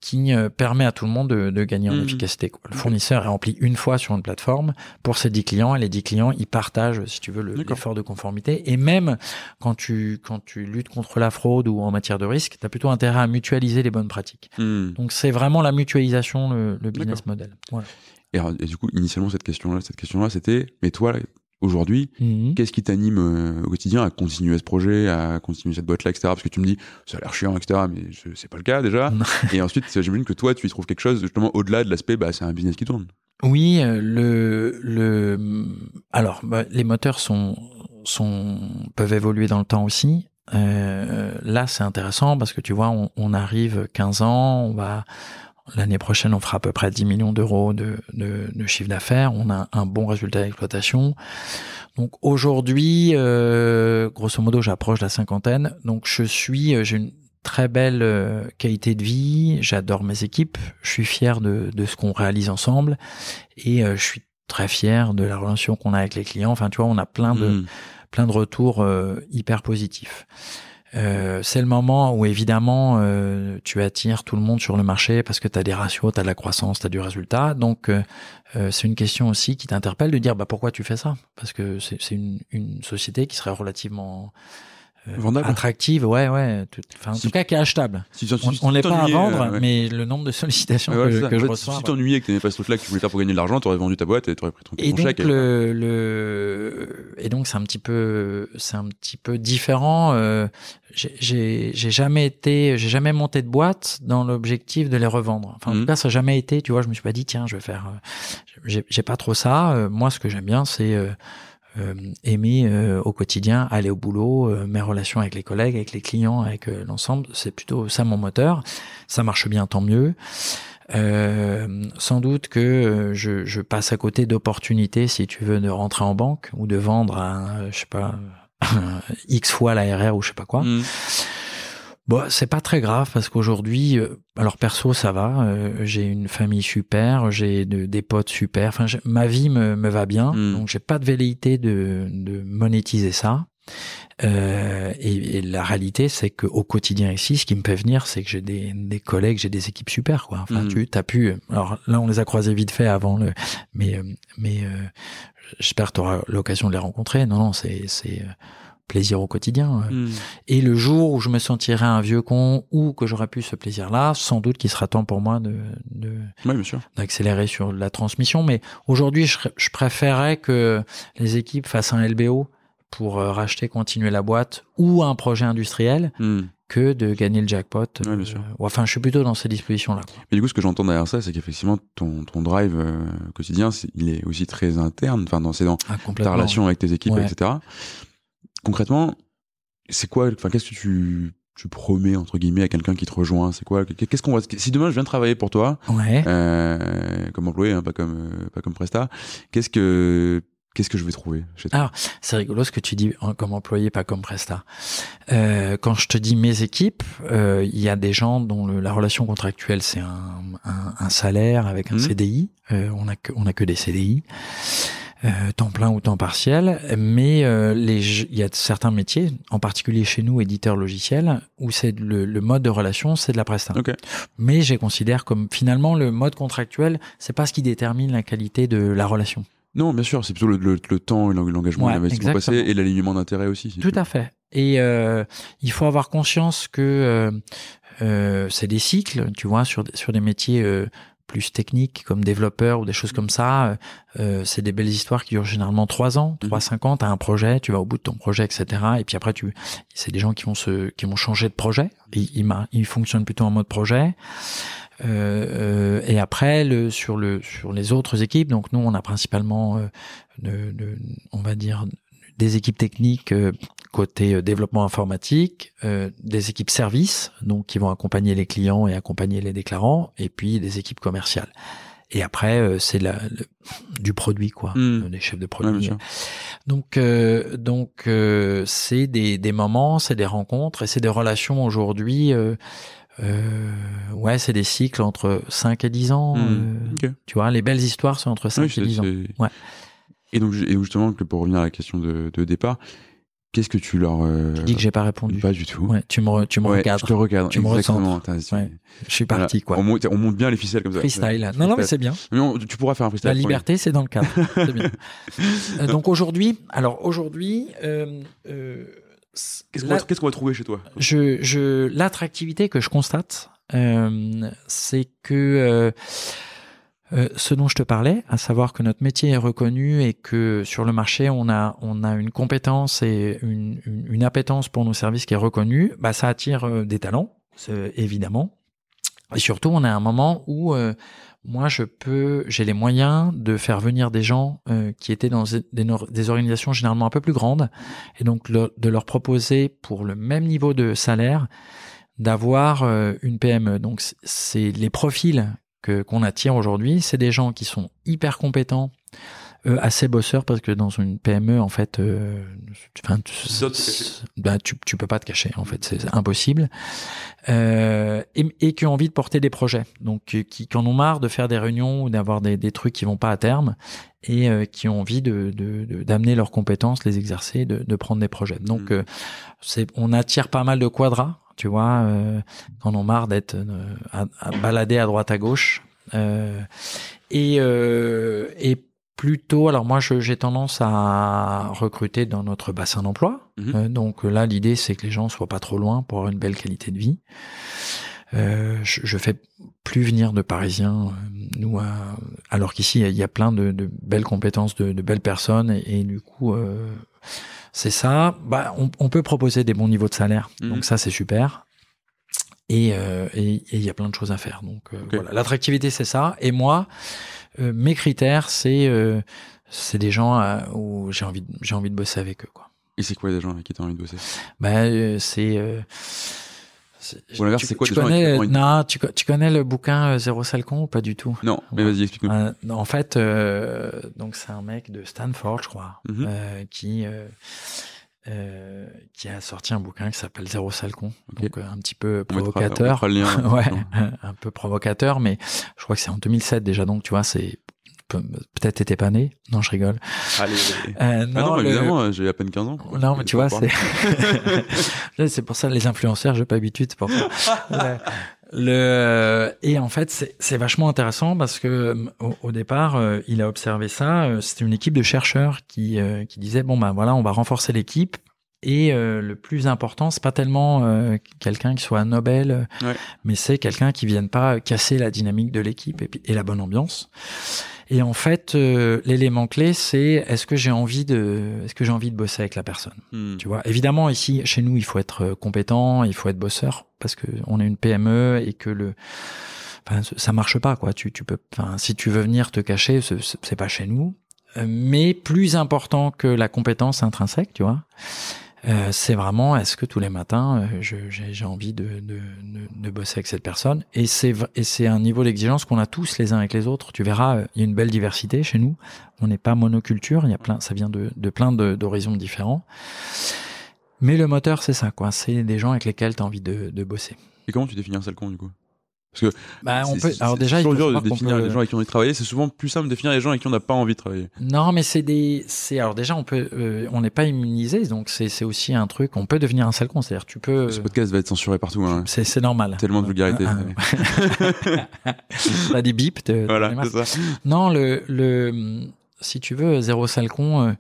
qui euh, permet à tout le monde de, de gagner en Mhm. efficacité. quoi. Le fournisseur est rempli une fois sur une plateforme pour ses 10 clients et les 10 clients ils partagent si tu veux le- l'effort de conformité et même quand tu quand tu luttes contre la fraude ou en matière de risque, tu as plutôt intérêt à mutualiser les bonnes pratiques. Hmm. Donc c'est vraiment la mutualisation le, le business model. Voilà. Et, alors, et du coup, initialement, cette question-là, cette question-là, c'était, mais toi, aujourd'hui, Mhm. qu'est-ce qui t'anime euh, au quotidien à continuer ce projet, à continuer cette boîte-là, etc. Parce que tu me dis, ça a l'air chiant, etc. Mais c'est pas le cas déjà. Et ensuite, j'imagine que toi, tu y trouves quelque chose justement au-delà de l'aspect, bah, c'est un business qui tourne. Oui, euh, le le alors bah, les moteurs sont sont peuvent évoluer dans le temps aussi. Euh, là, c'est intéressant parce que tu vois, on, on arrive 15 ans, on va l'année prochaine, on fera à peu près 10 millions d'euros de, de, de chiffre d'affaires. On a un bon résultat d'exploitation. Donc aujourd'hui, euh, grosso modo, j'approche la cinquantaine. Donc je suis, euh, j'ai une très belle euh, qualité de vie. J'adore mes équipes. Je suis fier de, de ce qu'on réalise ensemble et euh, je suis très fiers de la relation qu'on a avec les clients. Enfin, tu vois, on a plein de hmm. plein de retours euh, hyper positifs. Euh, c'est le moment où évidemment euh, tu attires tout le monde sur le marché parce que tu as des ratios, tu as de la croissance, tu as du résultat. Donc euh, euh, c'est une question aussi qui t'interpelle de dire bah pourquoi tu fais ça? Parce que c'est une, une société qui serait relativement Vendable. attractive, ouais, ouais. Enfin, en tout cas, qui est achetable. on n'est pas à vendre, euh, mais le nombre de sollicitations que, je reçois. Si t'ennuyais que t'aimais pas ce truc-là, que tu voulais faire pour gagner de l'argent, t'aurais vendu ta boîte et t'aurais pris ton, et donc, Le, le, et donc, c'est un petit peu, c'est un petit peu différent. Euh, j'ai jamais été, j'ai jamais monté de boîte dans l'objectif de les revendre. Enfin, en tout mmh. cas, ça n'a jamais été. Tu vois, je me suis pas dit, tiens, je vais faire. Euh, j'ai pas trop ça. moi, ce que j'aime bien, c'est euh, aimer euh, au quotidien aller au boulot, euh, mes relations avec les collègues, avec les clients, avec l'ensemble, c'est plutôt ça mon moteur. Ça marche bien, tant mieux. sans doute que je, je, passe à côté d'opportunités, si tu veux, de rentrer en banque ou de vendre à, je sais pas, X fois l'ARR ou je sais pas quoi. Mmh. Bon, c'est pas très grave parce qu'aujourd'hui, euh, alors perso ça va, euh, j'ai une famille super, j'ai des potes super, enfin ma vie me, me va bien, hmm. donc j'ai pas de velléité de, de monétiser ça. Euh, et, la réalité, c'est qu'au quotidien ici, ce qui me fait venir, c'est que j'ai des, des collègues, j'ai des équipes super, quoi. Enfin, hmm. tu as pu. Alors là, on les a croisés vite fait avant le, mais mais euh, j'espère que tu auras l'occasion de les rencontrer. Non, non, c'est c'est plaisir au quotidien. Hmm. Et le jour où je me sentirai un vieux con ou que j'aurai pu ce plaisir-là, sans doute qu'il sera temps pour moi de, de d'accélérer sur la transmission. Mais aujourd'hui, je, je préférerais que les équipes fassent un LBO pour euh, racheter, continuer la boîte ou un projet industriel. Hmm. que de gagner le jackpot. Ouais, bien sûr. Euh, enfin, je suis plutôt dans ces dispositions-là. Mais du coup, ce que j'entends derrière ça, c'est qu'effectivement, ton, ton drive euh, quotidien, il est aussi très interne. Enfin, dans, c'est dans ah, ta relation avec tes équipes, etc concrètement, c'est quoi, enfin, qu'est-ce que tu, tu promets entre guillemets à quelqu'un qui te rejoint? C'est quoi Qu'est-ce qu'on va Si demain je viens travailler pour toi, euh, comme employé, hein, pas comme euh, pas comme presta, qu'est-ce que qu'est-ce que je vais trouver Alors, c'est rigolo ce que tu dis hein, comme employé, pas comme presta. Euh, quand je te dis mes équipes, euh, il y a des gens dont la relation contractuelle c'est un, un, salaire avec un mmh. CDI. Euh, on a que on a que des CDI. Euh, temps plein ou temps partiel, mais euh, il y a certains métiers, en particulier chez nous, éditeurs logiciels, où c'est le, le, mode de relation, c'est de la presta. Mais je considère comme finalement le mode contractuel, c'est pas ce qui détermine la qualité de la relation. Non, bien sûr, c'est plutôt le, le, temps, l'engagement, ouais, l'investissement passé et l'alignement d'intérêt aussi. Tout à fait. Et euh, il faut avoir conscience que euh, euh, c'est des cycles, tu vois, sur, sur des métiers plus techniques comme développeur ou des choses comme ça, euh, euh, c'est des belles histoires qui durent généralement trois ans, trois mhm. cinq ans. T'as un projet, tu vas au bout de ton projet, etc. Et puis après, tu, c'est des gens qui vont se, qui vont changer de projet. Ils, ils, ils fonctionnent plutôt en mode projet. Euh, et après, le, sur le, sur les autres équipes, donc nous, on a principalement, de, de, on va dire, des équipes techniques euh, côté euh, développement informatique, euh, des équipes services, donc qui vont accompagner les clients et accompagner les déclarants, et puis des équipes commerciales. Et après, c'est la, du produit, quoi, hmm. des chefs de produit. donc, donc, c'est des, des moments, c'est des rencontres et c'est des relations aujourd'hui. ouais, c'est des cycles entre 5 et 10 ans. Hmm. Tu vois, les belles histoires sont entre 5 et 10 ans. Ouais. Et donc, et justement, pour revenir à la question de, de départ, qu'est-ce que tu leur. Euh, tu dis que j'ai pas répondu. Pas du tout. Ouais, tu me, tu me recadres. Je te recadre. Tu me. Ouais, je suis parti, quoi. On monte, on monte, bien les ficelles comme ça. Freestyle. Non, non, mais c'est bien. Mais tu pourras faire un freestyle. La liberté, c'est dans le cadre. c'est bien. Euh, donc aujourd'hui, alors aujourd'hui, euh, euh, Qu'est-ce qu'on va trouver chez toi Je, je, l'attractivité que je constate, c'est que euh, ce dont je te parlais, à savoir que notre métier est reconnu et que sur le marché on a on a une compétence et une, une, appétence pour nos services qui est reconnue, bah ça attire euh, des talents, évidemment. Et surtout, on a un moment où euh, moi je peux, j'ai les moyens de faire venir des gens qui étaient dans des, des, organisations généralement un peu plus grandes et donc de leur proposer pour le même niveau de salaire d'avoir une PME. Donc c'est les profils que qu'on attire aujourd'hui, c'est des gens qui sont hyper compétents, assez bosseur parce que dans une PME, en fait, bah, tu, tu peux pas te cacher. En fait, c'est impossible. et, et qui ont envie de porter des projets, donc qui, qui en ont marre de faire des réunions ou d'avoir des, des trucs qui vont pas à terme et euh, qui ont envie de d'amener leurs compétences, les exercer, de, de prendre des projets. Donc, mm. euh, c'est on attire pas mal de quadras, tu vois, euh, quand on marre d'être à, à, balader à droite à gauche. et et plutôt, alors moi j'ai tendance à recruter dans notre bassin d'emploi. Mm-hmm. donc là, l'idée c'est que les gens soient pas trop loin pour avoir une belle qualité de vie. Euh, je, je, fais plus venir de Parisiens, euh, nous, alors qu'ici il y a plein de, de belles compétences, de, de, belles personnes, et, du coup, euh, c'est ça. Bah, on, on, peut proposer des bons niveaux de salaire, mhm. donc ça c'est super. Et il y a plein de choses à faire. Donc voilà, l'attractivité c'est ça. Et moi, mes critères c'est c'est des gens où j'ai envie j'ai envie de bosser avec eux quoi. Et c'est quoi des gens avec qui tu as envie de bosser? Bah c'est ou l'inverse, c'est quoi tu connais, Non, tu, tu, connais le bouquin euh, Zéro Salcon ou pas du tout? Non, mais vas-y, explique-nous. Euh, en fait, euh, donc c'est un mec de Stanford, je crois, mhm. euh, qui qui a sorti un bouquin qui s'appelle Zéro Salcon, donc un petit peu provocateur, ouais, un peu provocateur, mais je crois que c'est en 2007 déjà, donc tu vois, c'est peut-être t'étais pas né. Non, je rigole. Allez, euh, non, ah non évidemment, j'ai à peine 15 ans. Non, mais tu vois, c'est c'est pour ça les influenceurs, j'ai pas habitude pour ça. le et en fait, c'est vachement intéressant parce que au, départ, euh, il a observé ça. Euh, c'était une équipe de chercheurs qui euh, qui disait bon ben voilà, on va renforcer l'équipe. Et le plus important, c'est pas tellement quelqu'un qui soit Nobel, mais c'est quelqu'un qui vienne pas casser la dynamique de l'équipe et, et, la bonne ambiance. Et en fait, euh, l'élément clé, c'est est-ce que j'ai envie de, est-ce que j'ai envie de bosser avec la personne. Hmm. Tu vois, évidemment ici, chez nous, il faut être euh, compétent, il faut être bosseur parce que on est une PME et que le, enfin, ça marche pas quoi. Tu, tu peux, enfin, si tu veux venir te cacher, c'est pas chez nous. Euh, mais plus important que la compétence intrinsèque, tu vois euh, c'est vraiment est-ce que tous les matins euh, j'ai envie de, de, de, bosser avec cette personne? Et c'est un niveau d'exigence qu'on a tous les uns avec les autres. Tu verras euh, il y a une belle diversité chez nous. On n'est pas monoculture il y a plein ça vient de, de plein d'horizons différents. Mais le moteur c'est ça quoi. C'est des gens avec lesquels tu as envie de, de bosser. Et comment tu définis un con du coup? Parce que bah, on peut. Alors déjà, il dur de définir les gens avec qui on a travaillé. C'est souvent plus simple de définir les gens avec qui on n'a pas envie de travailler. Non, mais c'est des. C'est alors déjà, on peut. Euh, on n'est pas immunisé, donc c'est aussi un truc. On peut devenir un sale con. C'est-à-dire, tu peux. Ce podcast va être censuré partout. Hein. C'est normal. Tellement de vulgarité. Ah, T'as des bips. voilà, c'est ça. Non, le le. Si tu veux, zéro sale con. Euh,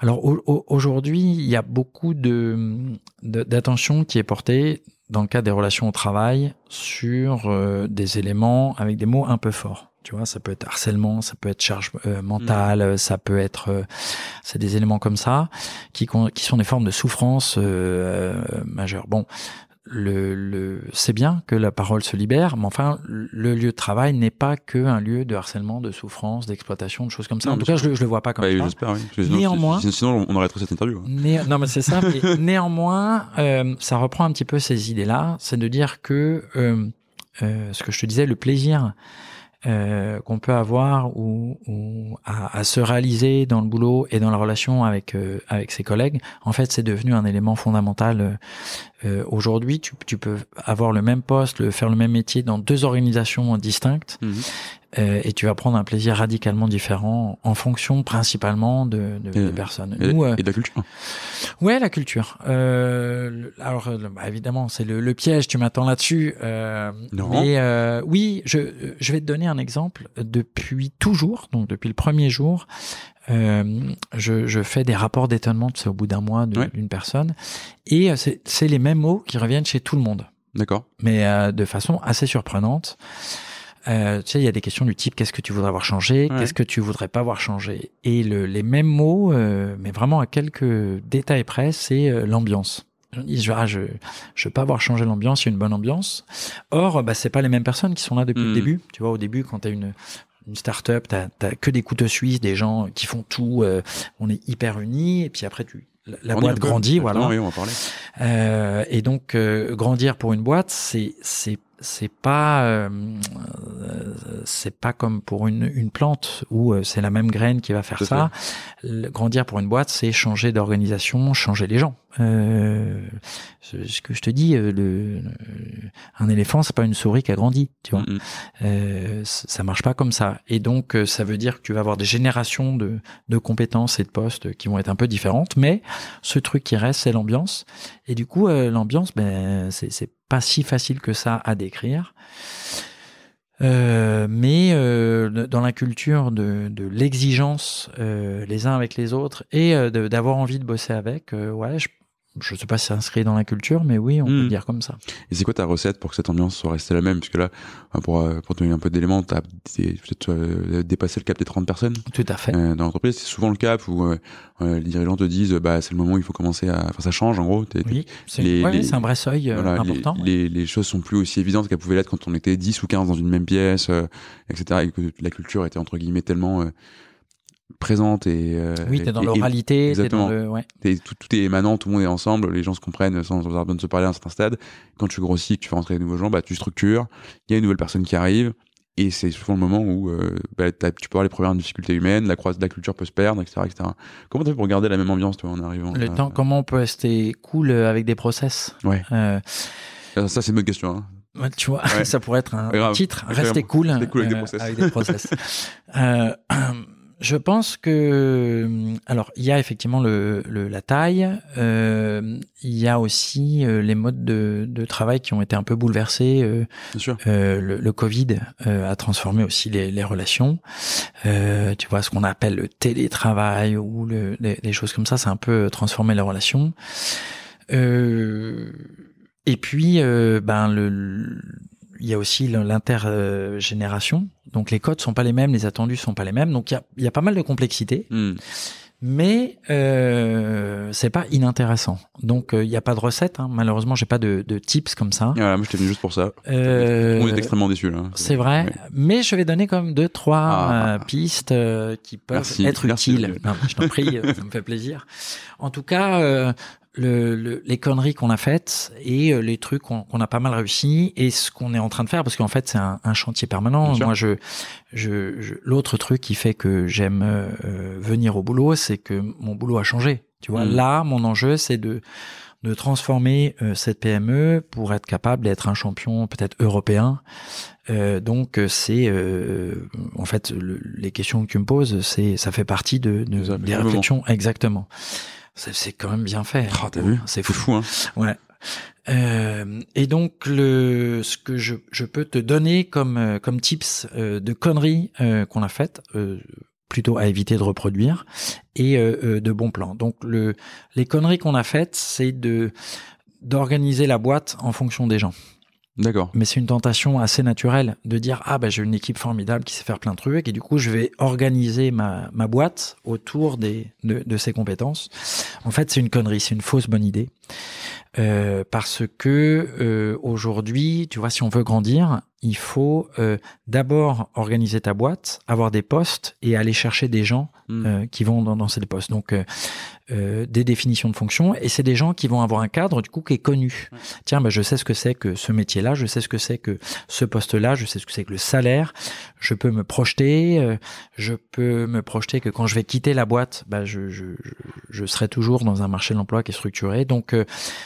alors aujourd'hui, il y a beaucoup de d'attention qui est portée dans le cas des relations au travail sur euh, des éléments avec des mots un peu forts. Tu vois, ça peut être harcèlement, ça peut être charge euh, mentale, mmh. ça peut être, euh, c'est des éléments comme ça qui, qui sont des formes de souffrance majeure. Bon, le, le c'est bien que la parole se libère, mais enfin, le lieu de travail n'est pas que un lieu de harcèlement, de souffrance, d'exploitation, de choses comme ça. en tout cas, je, le, je le vois pas comme bah, ça. J'espère, oui. Néanmoins, sinon, on aurait trop cette interview. Hein. non, mais c'est ça. néanmoins, euh, ça reprend un petit peu ces idées-là, c'est de dire que euh, euh, ce que je te disais, le plaisir euh, qu'on peut avoir ou, ou à, à, se réaliser dans le boulot et dans la relation avec euh, avec ses collègues, en fait, c'est devenu un élément fondamental. Euh, Aujourd'hui, tu, tu, peux avoir le même poste, le, faire le même métier dans deux organisations distinctes, mhm. Euh, et tu vas prendre un plaisir radicalement différent en fonction principalement de, de, de personnes. Et, Nous, euh, et, de la culture. Ouais, la culture. Euh, alors, euh, bah, évidemment, c'est le, le, piège. Tu m'attends là-dessus. Euh, non. Mais oui, je, je vais te donner un exemple. Depuis toujours, donc depuis le premier jour, euh, je, je, fais des rapports d'étonnement, c'est au bout d'un mois d'une personne, et c'est les mêmes mots qui reviennent chez tout le monde. D'accord. Mais euh, de façon assez surprenante. Euh, tu sais, il y a des questions du type qu'est-ce que tu voudrais avoir changé, qu'est-ce que tu voudrais pas avoir changé. Et le, les mêmes mots, euh, mais vraiment à quelques détails près, c'est euh, l'ambiance. Je je, je veux pas avoir changé l'ambiance, il y a une bonne ambiance. Or, bah, c'est pas les mêmes personnes qui sont là depuis le hmm. début. Tu vois, au début, quand tu as une, une start-up, t'as as que des couteaux suisses, des gens qui font tout, euh, on est hyper unis, et puis après tu la boîte grandit, voilà. Oui, on va parler. Euh, et donc grandir pour une boîte, c'est c'est c'est pas euh, c'est pas comme pour une, une plante où euh, c'est la même graine qui va faire ça. grandir pour une boîte, c'est changer d'organisation, changer les gens. Euh, ce que je te dis, euh, le, un éléphant, c'est pas une souris qui a grandi, tu vois. Euh, ça marche pas comme ça. Et donc, ça veut dire que tu vas avoir des générations de, de compétences et de postes qui vont être un peu différentes, mais ce truc qui reste, c'est l'ambiance. Et du coup, l'ambiance, ben, c'est pas si facile que ça à décrire. Euh, mais euh, dans la culture de, de l'exigence euh, les uns avec les autres et d'avoir envie de bosser avec, ouais, je je sais pas si c'est inscrit dans la culture, mais oui, on peut le hmm. dire comme ça. Et c'est quoi ta recette pour que cette ambiance soit restée la même? Puisque là, pour, euh, pour donner un peu d'éléments, tu as peut-être euh, dépassé le cap des 30 personnes. Tout à fait. Euh, dans l'entreprise, c'est souvent le cap où euh, les dirigeants te disent bah, c'est le moment où il faut commencer à. Enfin, ça change en gros. Oui, c'est un vrai seuil important. Les, les, choses sont plus aussi évidentes qu'elles pouvaient l'être quand on était 10 ou 15 dans une même pièce, etc. Et que la culture était entre guillemets tellement présente et euh, oui t'es dans l'oralité t'es dans le ouais. tout, tout, est émanant tout le monde est ensemble les gens se comprennent sans avoir besoin de se parler à un certain stade quand tu grossis que tu fais rentrer de nouveaux gens bah tu structures il y a une nouvelle personne qui arrive et c'est souvent le moment où euh, bah, tu peux avoir les premières difficultés humaines la croix de la culture peut se perdre etc etc comment tu fais pour garder la même ambiance toi en arrivant le temps comment on peut rester cool avec des process ouais euh, ça c'est une bonne question hein. Tu vois, ça pourrait être un titre. Rester cool, cool avec, des process. avec des process. euh, je pense que alors il y a effectivement le, le la taille, euh, il y a aussi euh, les modes de, de, travail qui ont été un peu bouleversés. Euh, euh le, le, Covid a transformé aussi les, les relations. tu vois ce qu'on appelle le télétravail ou le, les, les, choses comme ça, ça a un peu transformé les relations. et puis ben le il y a aussi l'intergénération. Donc les codes sont pas les mêmes, les attendus sont pas les mêmes. Donc il y a, y a, pas mal de complexité. Hmm. Mais euh, c'est pas inintéressant. Donc il euh, n'y a pas de recette. Hein. Malheureusement, j'ai pas de, de, tips comme ça. Moi je t'ai venu juste pour ça. Euh, On est extrêmement déçus là. C'est vrai, mais je vais donner même deux trois ah. euh, pistes euh, qui peuvent être utiles. Non, je t'en prie, ça me fait plaisir. En tout cas, le, les conneries qu'on a faites et euh, les trucs qu'on a pas mal réussi et ce qu'on est en train de faire parce qu'en fait c'est un, un, chantier permanent. Moi je, je, je l'autre truc qui fait que j'aime euh, venir au boulot, c'est que mon boulot a changé. Tu vois, mmh. là mon enjeu c'est de de transformer euh, cette PME pour être capable d'être un champion peut-être européen. Euh, donc c'est en fait les questions que tu me poses, c'est ça fait partie de, de des réflexions exactement. C'est quand même bien fait. Oh, t'as vu C'est fou. fou. hein. Ouais. Euh, et donc le ce que je, je peux te donner comme euh, comme tips euh, de conneries euh, qu'on a faites plutôt à éviter de reproduire et de bons plans. Donc le les conneries qu'on a faites, c'est de d'organiser la boîte en fonction des gens. D'accord. Mais c'est une tentation assez naturelle de dire ah bah j'ai une équipe formidable qui sait faire plein de trucs et du coup je vais organiser ma, ma boîte autour des de, de ses compétences. En fait c'est une connerie, c'est une fausse bonne idée. Euh, parce que euh, aujourd'hui, tu vois, si on veut grandir, il faut euh, d'abord organiser ta boîte, avoir des postes et aller chercher des gens hmm. qui vont dans, dans, ces postes. Donc, des définitions de fonctions et c'est des gens qui vont avoir un cadre du coup qui est connu. Tiens, bah, je sais ce que c'est que ce métier-là, je sais ce que c'est que ce poste-là, je sais ce que c'est que le salaire. Je peux me projeter, je peux me projeter que quand je vais quitter la boîte, bah, je, je, je serai toujours dans un marché de l'emploi qui est structuré. Donc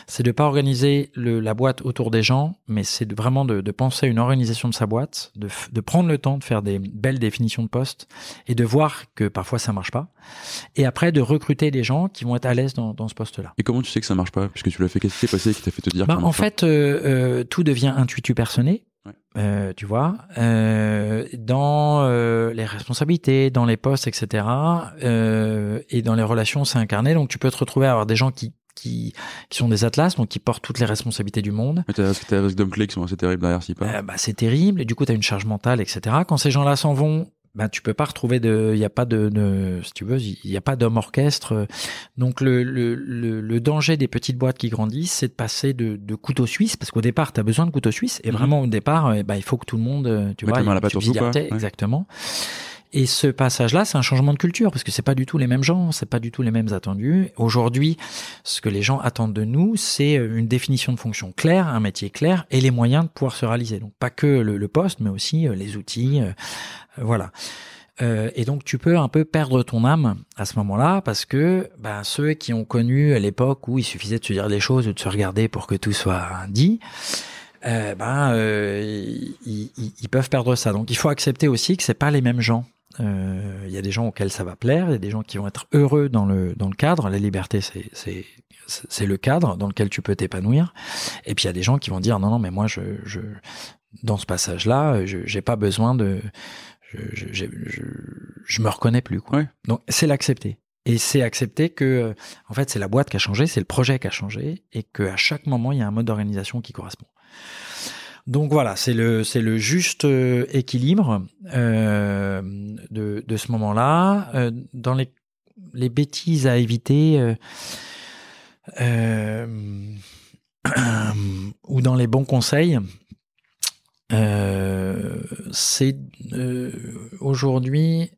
c'est de pas organiser le, la boîte autour des gens, mais c'est de, vraiment de, de, penser à une organisation de sa boîte, de, de, prendre le temps de faire des belles définitions de poste et de voir que parfois ça marche pas. Et après de recruter des gens qui vont être à l'aise dans, dans ce poste-là. Et comment tu sais que ça marche pas? Puisque tu l'as fait, qu'est-ce qui s'est passé qui t'a fait te dire bah, En fait, euh, euh, tout devient intuitu personné. Euh, tu vois, dans les responsabilités, dans les postes, etc., et dans les relations, c'est incarné. Donc, tu peux te retrouver à avoir des gens qui qui, qui sont des atlas, donc qui portent toutes les responsabilités du monde. Mais t'as des d'hommes clés qui sont assez terribles derrière, si pas. Euh, bah, c'est terrible, et du coup, t'as une charge mentale, etc. Quand ces gens-là s'en vont, ben tu peux pas retrouver de il y a pas de, de, si tu veux il y a pas d'homme orchestre donc le, le, le, danger des petites boîtes qui grandissent c'est de passer de, de couteau suisse parce qu'au départ tu as besoin de couteau suisse et mhm. vraiment au départ ben, il faut que tout le monde tu vois la, la exactement et ce passage-là, c'est un changement de culture parce que c'est pas du tout les mêmes gens, c'est pas du tout les mêmes attendus. Aujourd'hui, ce que les gens attendent de nous, c'est une définition de fonction claire, un métier clair et les moyens de pouvoir se réaliser. Donc pas que le, poste, mais aussi les outils, voilà. Euh, et donc tu peux un peu perdre ton âme à ce moment-là parce que ben, ceux qui ont connu l'époque où il suffisait de se dire des choses ou de se regarder pour que tout soit dit, euh, ben euh, ils, peuvent perdre ça. Donc il faut accepter aussi que c'est pas les mêmes gens. Il y a des gens auxquels ça va plaire, il y a des gens qui vont être heureux dans le dans le cadre. La liberté, c'est le cadre dans lequel tu peux t'épanouir. Et puis il y a des gens qui vont dire non non mais moi je je dans ce passage-là, je j'ai pas besoin de je, je, je, je, me reconnais plus. Quoi. Donc c'est l'accepter. Et c'est accepter que, euh, en fait, c'est la boîte qui a changé, c'est le projet qui a changé, et qu'à chaque moment, il y a un mode d'organisation qui correspond. Donc voilà, c'est le juste euh, équilibre euh, de, ce moment-là. Euh, dans les bêtises à éviter ou dans les bons conseils, c'est aujourd'hui,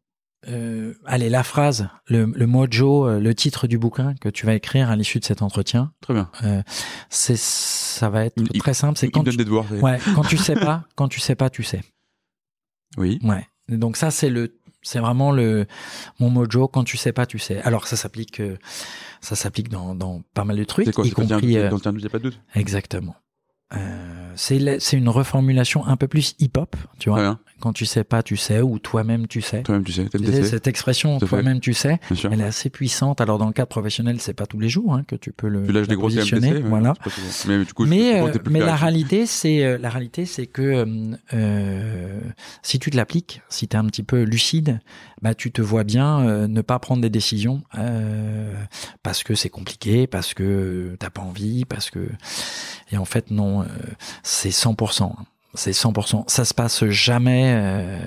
euh, allez, la phrase, le, le, mojo, euh, le titre du bouquin que tu vas écrire à l'issue de cet entretien. Très bien. Euh, c'est, ça va être très simple. C'est quand, tu, ouais, quand tu sais pas, quand tu sais pas, tu sais. Oui. Ouais. Donc ça, c'est le, c'est vraiment le mon mojo. Quand tu sais pas, tu sais. Alors ça s'applique, ça s'applique dans, dans pas mal de trucs, quoi, y compris. Tu n'as pas de doute? Exactement. Euh, c'est une reformulation un peu plus hip-hop, tu vois. Quand tu sais pas, tu sais, ou toi-même tu sais. Toi-même tu sais. cette expression, toi-même tu sais, elle est assez puissante. Alors dans le cadre professionnel, c'est pas tous les jours hein, que tu peux le tu positionner, voilà. Mais, du coup, mais, euh, mais la réalité, c'est euh, la réalité, c'est que euh, si tu te l'appliques, si tu es un petit peu lucide, bah tu te vois bien ne pas prendre des décisions parce que c'est compliqué, parce que t'as pas envie, parce que et en fait non, c'est 100% c'est 100%. Ça se passe jamais euh,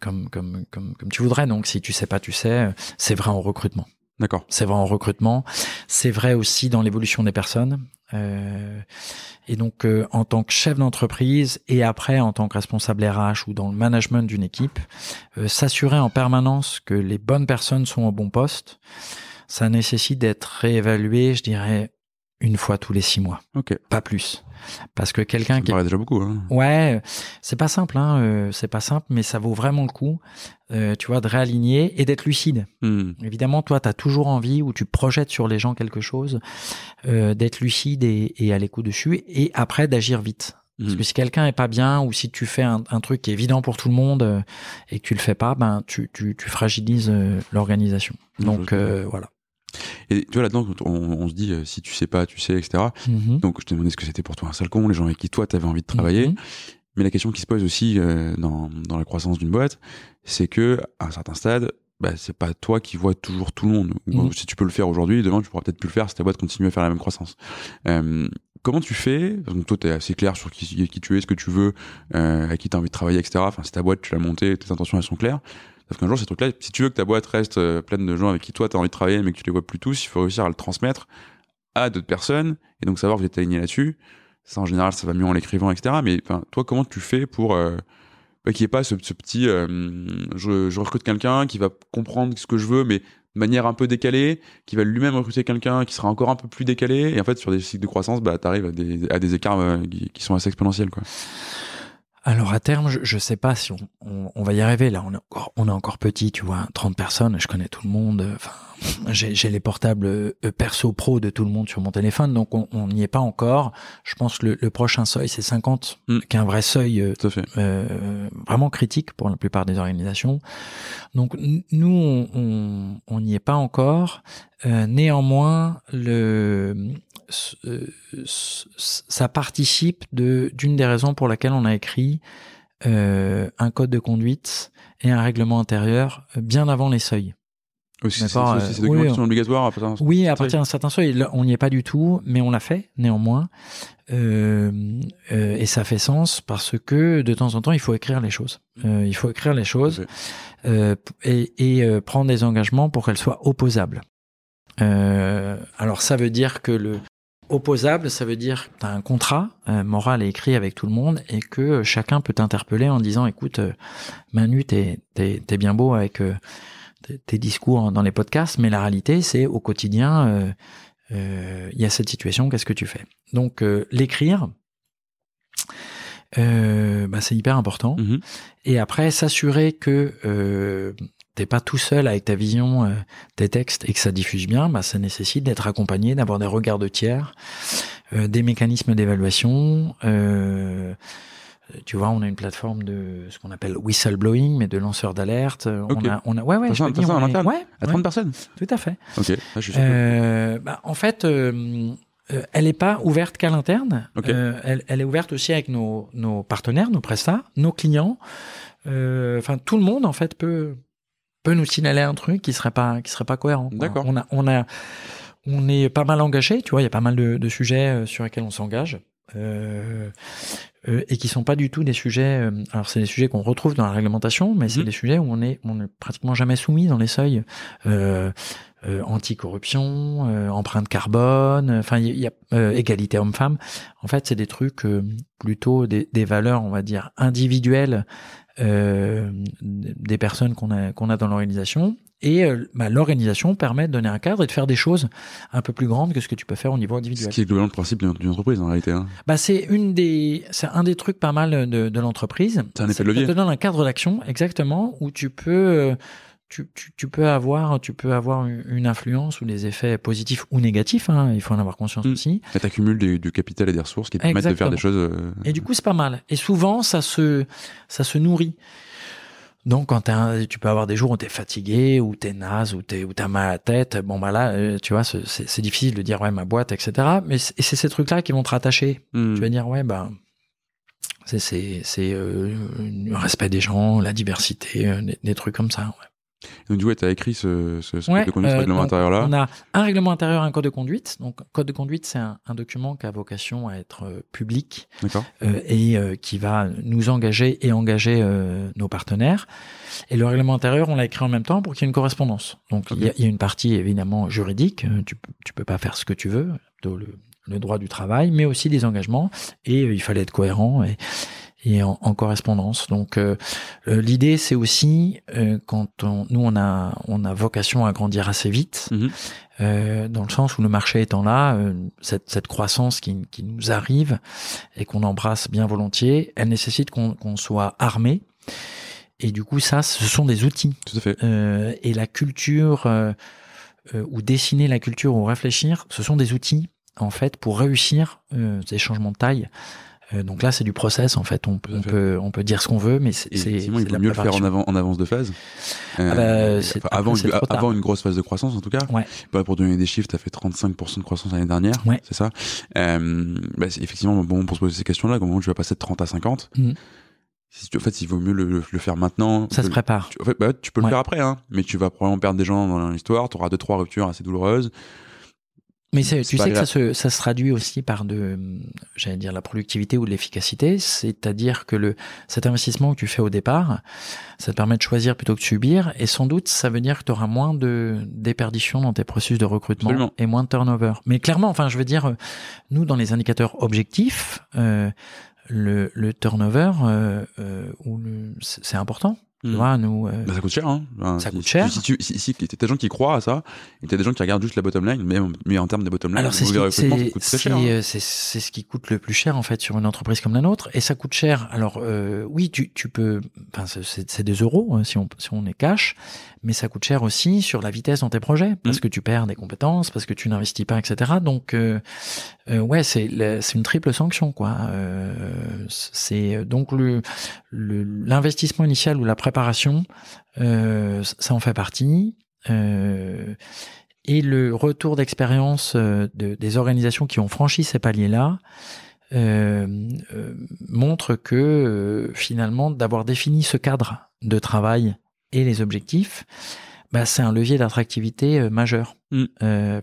comme, comme, comme, comme tu voudrais. Donc, si tu sais pas, tu sais. C'est vrai en recrutement. D'accord. C'est vrai en recrutement. C'est vrai aussi dans l'évolution des personnes. Euh, et donc, euh, en tant que chef d'entreprise et après en tant que responsable RH ou dans le management d'une équipe, s'assurer en permanence que les bonnes personnes sont au bon poste, ça nécessite d'être réévalué, je dirais, une fois tous les six mois. Ok. Pas plus. Parce que quelqu'un qui. Ça déjà beaucoup. Hein. Ouais, c'est pas simple, hein, euh, c'est pas simple, mais ça vaut vraiment le coup, euh, tu vois, de réaligner et d'être lucide. Hmm. Évidemment, toi, tu as toujours envie ou tu projettes sur les gens quelque chose, euh, d'être lucide et, et à l'écoute dessus, et après d'agir vite. Parce hmm. que si quelqu'un est pas bien ou si tu fais un, un, truc qui est évident pour tout le monde euh, et que tu le fais pas, ben tu, tu, tu fragilises euh, l'organisation. Donc voilà. Et tu vois, là-dedans, on, on, se dit, euh, si tu sais pas, tu sais, etc. Mhm. Donc, je te demandais ce que c'était pour toi un sale con, les gens avec qui toi, tu avais envie de travailler. Mhm. Mais la question qui se pose aussi euh, dans, dans la croissance d'une boîte, c'est que à un certain stade, bah, c'est pas toi qui vois toujours tout le monde. Mhm. Si tu peux le faire aujourd'hui, demain, tu pourras peut-être plus le faire si ta boîte continue à faire la même croissance. Euh, comment tu fais? Donc toi, tu es assez clair sur qui, qui tu es, ce que tu veux, euh, à qui tu as envie de travailler, etc. Enfin, si ta boîte, tu l'as montée, tes intentions, elles sont claires. Sauf qu'un jour, ces trucs-là, si tu veux que ta boîte reste euh, pleine de gens avec qui toi, tu as envie de travailler, mais que tu les vois plus tous, il faut réussir à le transmettre à d'autres personnes, et donc savoir que vous êtes aligné là-dessus. Ça, en général, ça va mieux en l'écrivant, etc. Mais toi, comment tu fais pour euh, bah, qu'il n'y ait pas ce, petit... Euh, je, recrute quelqu'un qui va comprendre ce que je veux, mais de manière un peu décalée, qui va lui-même recruter quelqu'un qui sera encore un peu plus décalé, et en fait, sur des cycles de croissance, bah, tu arrives à des, à des écarts qui, qui sont assez exponentiels. quoi. Alors à terme, je, ne sais pas si on, on, va y arriver. Là, on est encore, on est encore petit, tu vois, 30 personnes. Je connais tout le monde. Enfin, j'ai les portables euh, perso pro de tout le monde sur mon téléphone, donc on n'y est pas encore. Je pense que le, prochain seuil c'est 50, mm. qui est un vrai seuil euh, euh, vraiment critique pour la plupart des organisations. Donc nous, on n'y est pas encore. Euh, néanmoins, le ça participe de d'une des raisons pour laquelle on a écrit euh, un code de conduite et un règlement intérieur bien avant les seuils. C'est des documents qui sont obligatoires à partir d'un Oui, à partir d'un certain seuil. On n'y est pas du tout, mais on l'a fait néanmoins. Euh, euh, et ça fait sens parce que de temps en temps, il faut écrire les choses. Euh, il faut écrire les choses euh, et, et euh, prendre des engagements pour qu'elles soient opposables. alors ça veut dire que le opposable, ça veut dire que tu as un contrat moral et écrit avec tout le monde et que chacun peut t'interpeller en disant écoute Manu t'es t'es bien beau avec tes discours dans les podcasts, mais la réalité c'est au quotidien il y a cette situation, qu'est-ce que tu fais? Donc l'écrire euh, bah, c'est hyper important. Mhm. Et après, s'assurer que euh, t'es pas tout seul avec ta vision, euh, tes textes et que ça diffuse bien, bah, ça nécessite d'être accompagné, d'avoir des regards de tiers, euh, des mécanismes d'évaluation. Euh, tu vois, on a une plateforme de ce qu'on appelle whistleblowing, mais de lanceurs d'alerte. On a, on a, ouais, ouais, je dis, on ouais, à 30 personnes. Tout à fait. Ok. Ah, je euh, bah, en fait, euh, elle n'est pas ouverte qu'à l'interne. Euh, elle, est ouverte aussi avec nos, partenaires, nos prestats, nos clients. Euh, enfin, tout le monde en fait peut peut nous signaler un truc qui serait pas qui serait pas cohérent. D'accord. On a on a on est pas mal engagé. Tu vois, il y a pas mal de, sujets sur lesquels on s'engage. et qui sont pas du tout des sujets. alors c'est des sujets qu'on retrouve dans la réglementation, mais c'est mhm. des sujets où on est on est pratiquement jamais soumis dans les seuils. Euh, anticorruption, euh, empreinte carbone, enfin il y, a euh, égalité homme-femme. En fait, c'est des trucs plutôt des, des, valeurs, on va dire individuelles des personnes qu'on a qu'on a dans l'organisation. Et bah, l'organisation permet de donner un cadre et de faire des choses un peu plus grandes que ce que tu peux faire au niveau individuel. Ce qui est globalement le principe d'une entreprise en réalité. Hein. Bah c'est une des, c'est un des trucs pas mal de, de l'entreprise. C'est un effet de levier. Ça te donne un cadre d'action exactement où tu peux tu, peux avoir, tu peux avoir une influence ou des effets positifs ou négatifs. Hein, il faut en avoir conscience mm. aussi. Et t'accumules du, du, capital et des ressources qui te permettent de faire des choses. Euh, et du coup, c'est pas mal. Et souvent, ça se, ça se nourrit. Donc, quand tu peux avoir des jours où t'es fatigué, ou t'es naze, ou t'es, ou t'as mal à la tête, bon bah là, euh, tu vois, c'est, difficile de dire ouais ma boîte, etc. Mais c'est, ces trucs-là qui vont te rattacher. Mm. Tu vas dire ouais bah c'est c'est c'est euh, le respect des gens, la diversité, des, des, trucs comme ça. Ouais. Donc du coup, tu as écrit ce, ce, code de conduite, ce euh, règlement intérieur-là On a un règlement intérieur, un code de conduite. Donc, code de conduite, c'est un, un, document qui a vocation à être euh, public euh, et qui va nous engager et engager nos partenaires. Et le règlement intérieur, on l'a écrit en même temps pour qu'il y ait une correspondance. Donc, il, y a, y, a, une partie évidemment juridique. Tu, tu peux pas faire ce que tu veux, le, le droit du travail, mais aussi des engagements. Et il fallait être cohérent. Et, et en, correspondance. Donc euh, euh, l'idée c'est aussi euh, quand on, nous on a on a vocation à grandir assez vite, mhm. dans le sens où le marché étant là, cette, cette croissance qui, qui nous arrive et qu'on embrasse bien volontiers, elle nécessite qu'on qu'on soit armé. Et du coup ça, ce sont des outils. Tout à fait. et la culture ou dessiner la culture ou réfléchir, ce sont des outils en fait pour réussir ces changements de taille. Euh, donc là, c'est du process en fait. On, peut, on peut dire ce qu'on veut, mais c'est. il vaut mieux le faire en, avant, en avance de phase. Ah bah, euh, avant, avant une grosse phase de croissance en tout cas. Ouais. Bah, pour donner des chiffres, tu as fait 35% de croissance l'année dernière. Ouais. C'est ça. Euh, bah, effectivement, bon, pour se poser ces questions-là, comment tu vas passer de 30 à 50 mmh. Si tu, en fait, il vaut mieux le, le, faire maintenant. Ça se prépare. Tu, en fait, bah, tu peux le faire après, hein, mais tu vas probablement perdre des gens dans l'histoire. Tu auras deux trois ruptures assez douloureuses. Mais tu sais que ça se, ça se traduit aussi par de, j'allais dire la productivité ou de l'efficacité, c'est-à-dire que le cet investissement que tu fais au départ, ça te permet de choisir plutôt que de subir, et sans doute ça veut dire que tu auras moins de déperditions dans tes processus de recrutement et moins de turnover. Mais clairement, enfin, je veux dire, nous dans les indicateurs objectifs, euh, le, le turnover, euh, euh, c'est important. Tu hmm. vois, nous. Euh, bah, ça coûte cher, hein. ça coûte cher. Si, tu, si, si t'as des gens qui croient à ça, et t'as des gens qui regardent juste la bottom line, mais, mais en termes de bottom line, Alors c'est ce, c'est ce qui coûte le plus cher en fait sur une entreprise comme la nôtre, et ça coûte cher. Alors euh, oui, tu, tu peux, enfin c'est des euros hein, si on si on est cash, mais ça coûte cher aussi sur la vitesse dans tes projets, parce hmm. que tu perds des compétences, parce que tu n'investis pas, etc. Donc euh, euh ouais, c'est c'est une triple sanction quoi. Euh, c'est donc le l'investissement initial ou la préparation, euh, ça en fait partie. Euh, et le retour d'expérience euh, de, des organisations qui ont franchi ces paliers-là montre que finalement d'avoir défini ce cadre de travail et les objectifs, bah, c'est un levier d'attractivité majeur. Mmh.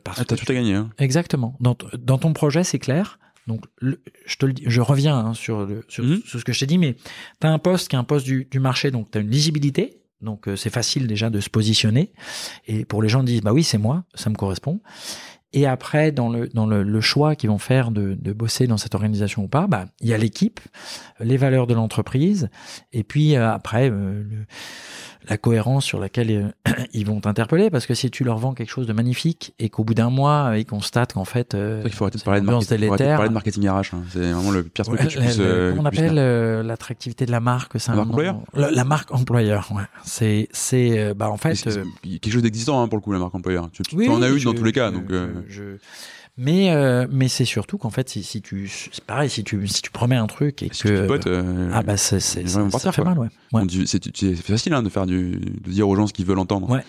parce ah, tout à gagner. Hein. Exactement. Dans, dans ton projet, c'est clair. Donc, je te le dis, je reviens hein, sur, le, mmh. sur, ce que je t'ai dit, mais tu as un poste qui est un poste du, du marché, donc tu as une lisibilité, donc euh, c'est facile déjà de se positionner. Et pour les gens disent, bah oui, c'est moi, ça me correspond. Et après, dans le, dans le, le choix qu'ils vont faire de, de, bosser dans cette organisation ou pas, bah, il y a l'équipe, les valeurs de l'entreprise, et puis euh, après, euh, le, la cohérence sur laquelle euh, ils vont t'interpeller parce que si tu leur vends quelque chose de magnifique et qu'au bout d'un mois ils constatent qu'en fait euh, il faut arrêter de parler de, marketing, faut parler de marketing RH hein. c'est vraiment le pire truc que tu puisses, euh, on appelle euh, l'attractivité de la marque c'est la marque employeur la, la, marque employeur ouais. C'est c'est bah en fait quelque chose d'existant hein, pour le coup la marque employeur. Tu, oui, tu en as eu dans tous les cas donc je, mais euh, mais c'est surtout qu'en fait si, si tu c'est pareil si tu si tu promets un truc et si que potes, euh, ah bah c'est ça, ça fait mal ouais, ouais. c'est facile hein, de faire du de dire aux gens ce qu'ils veulent entendre ouais.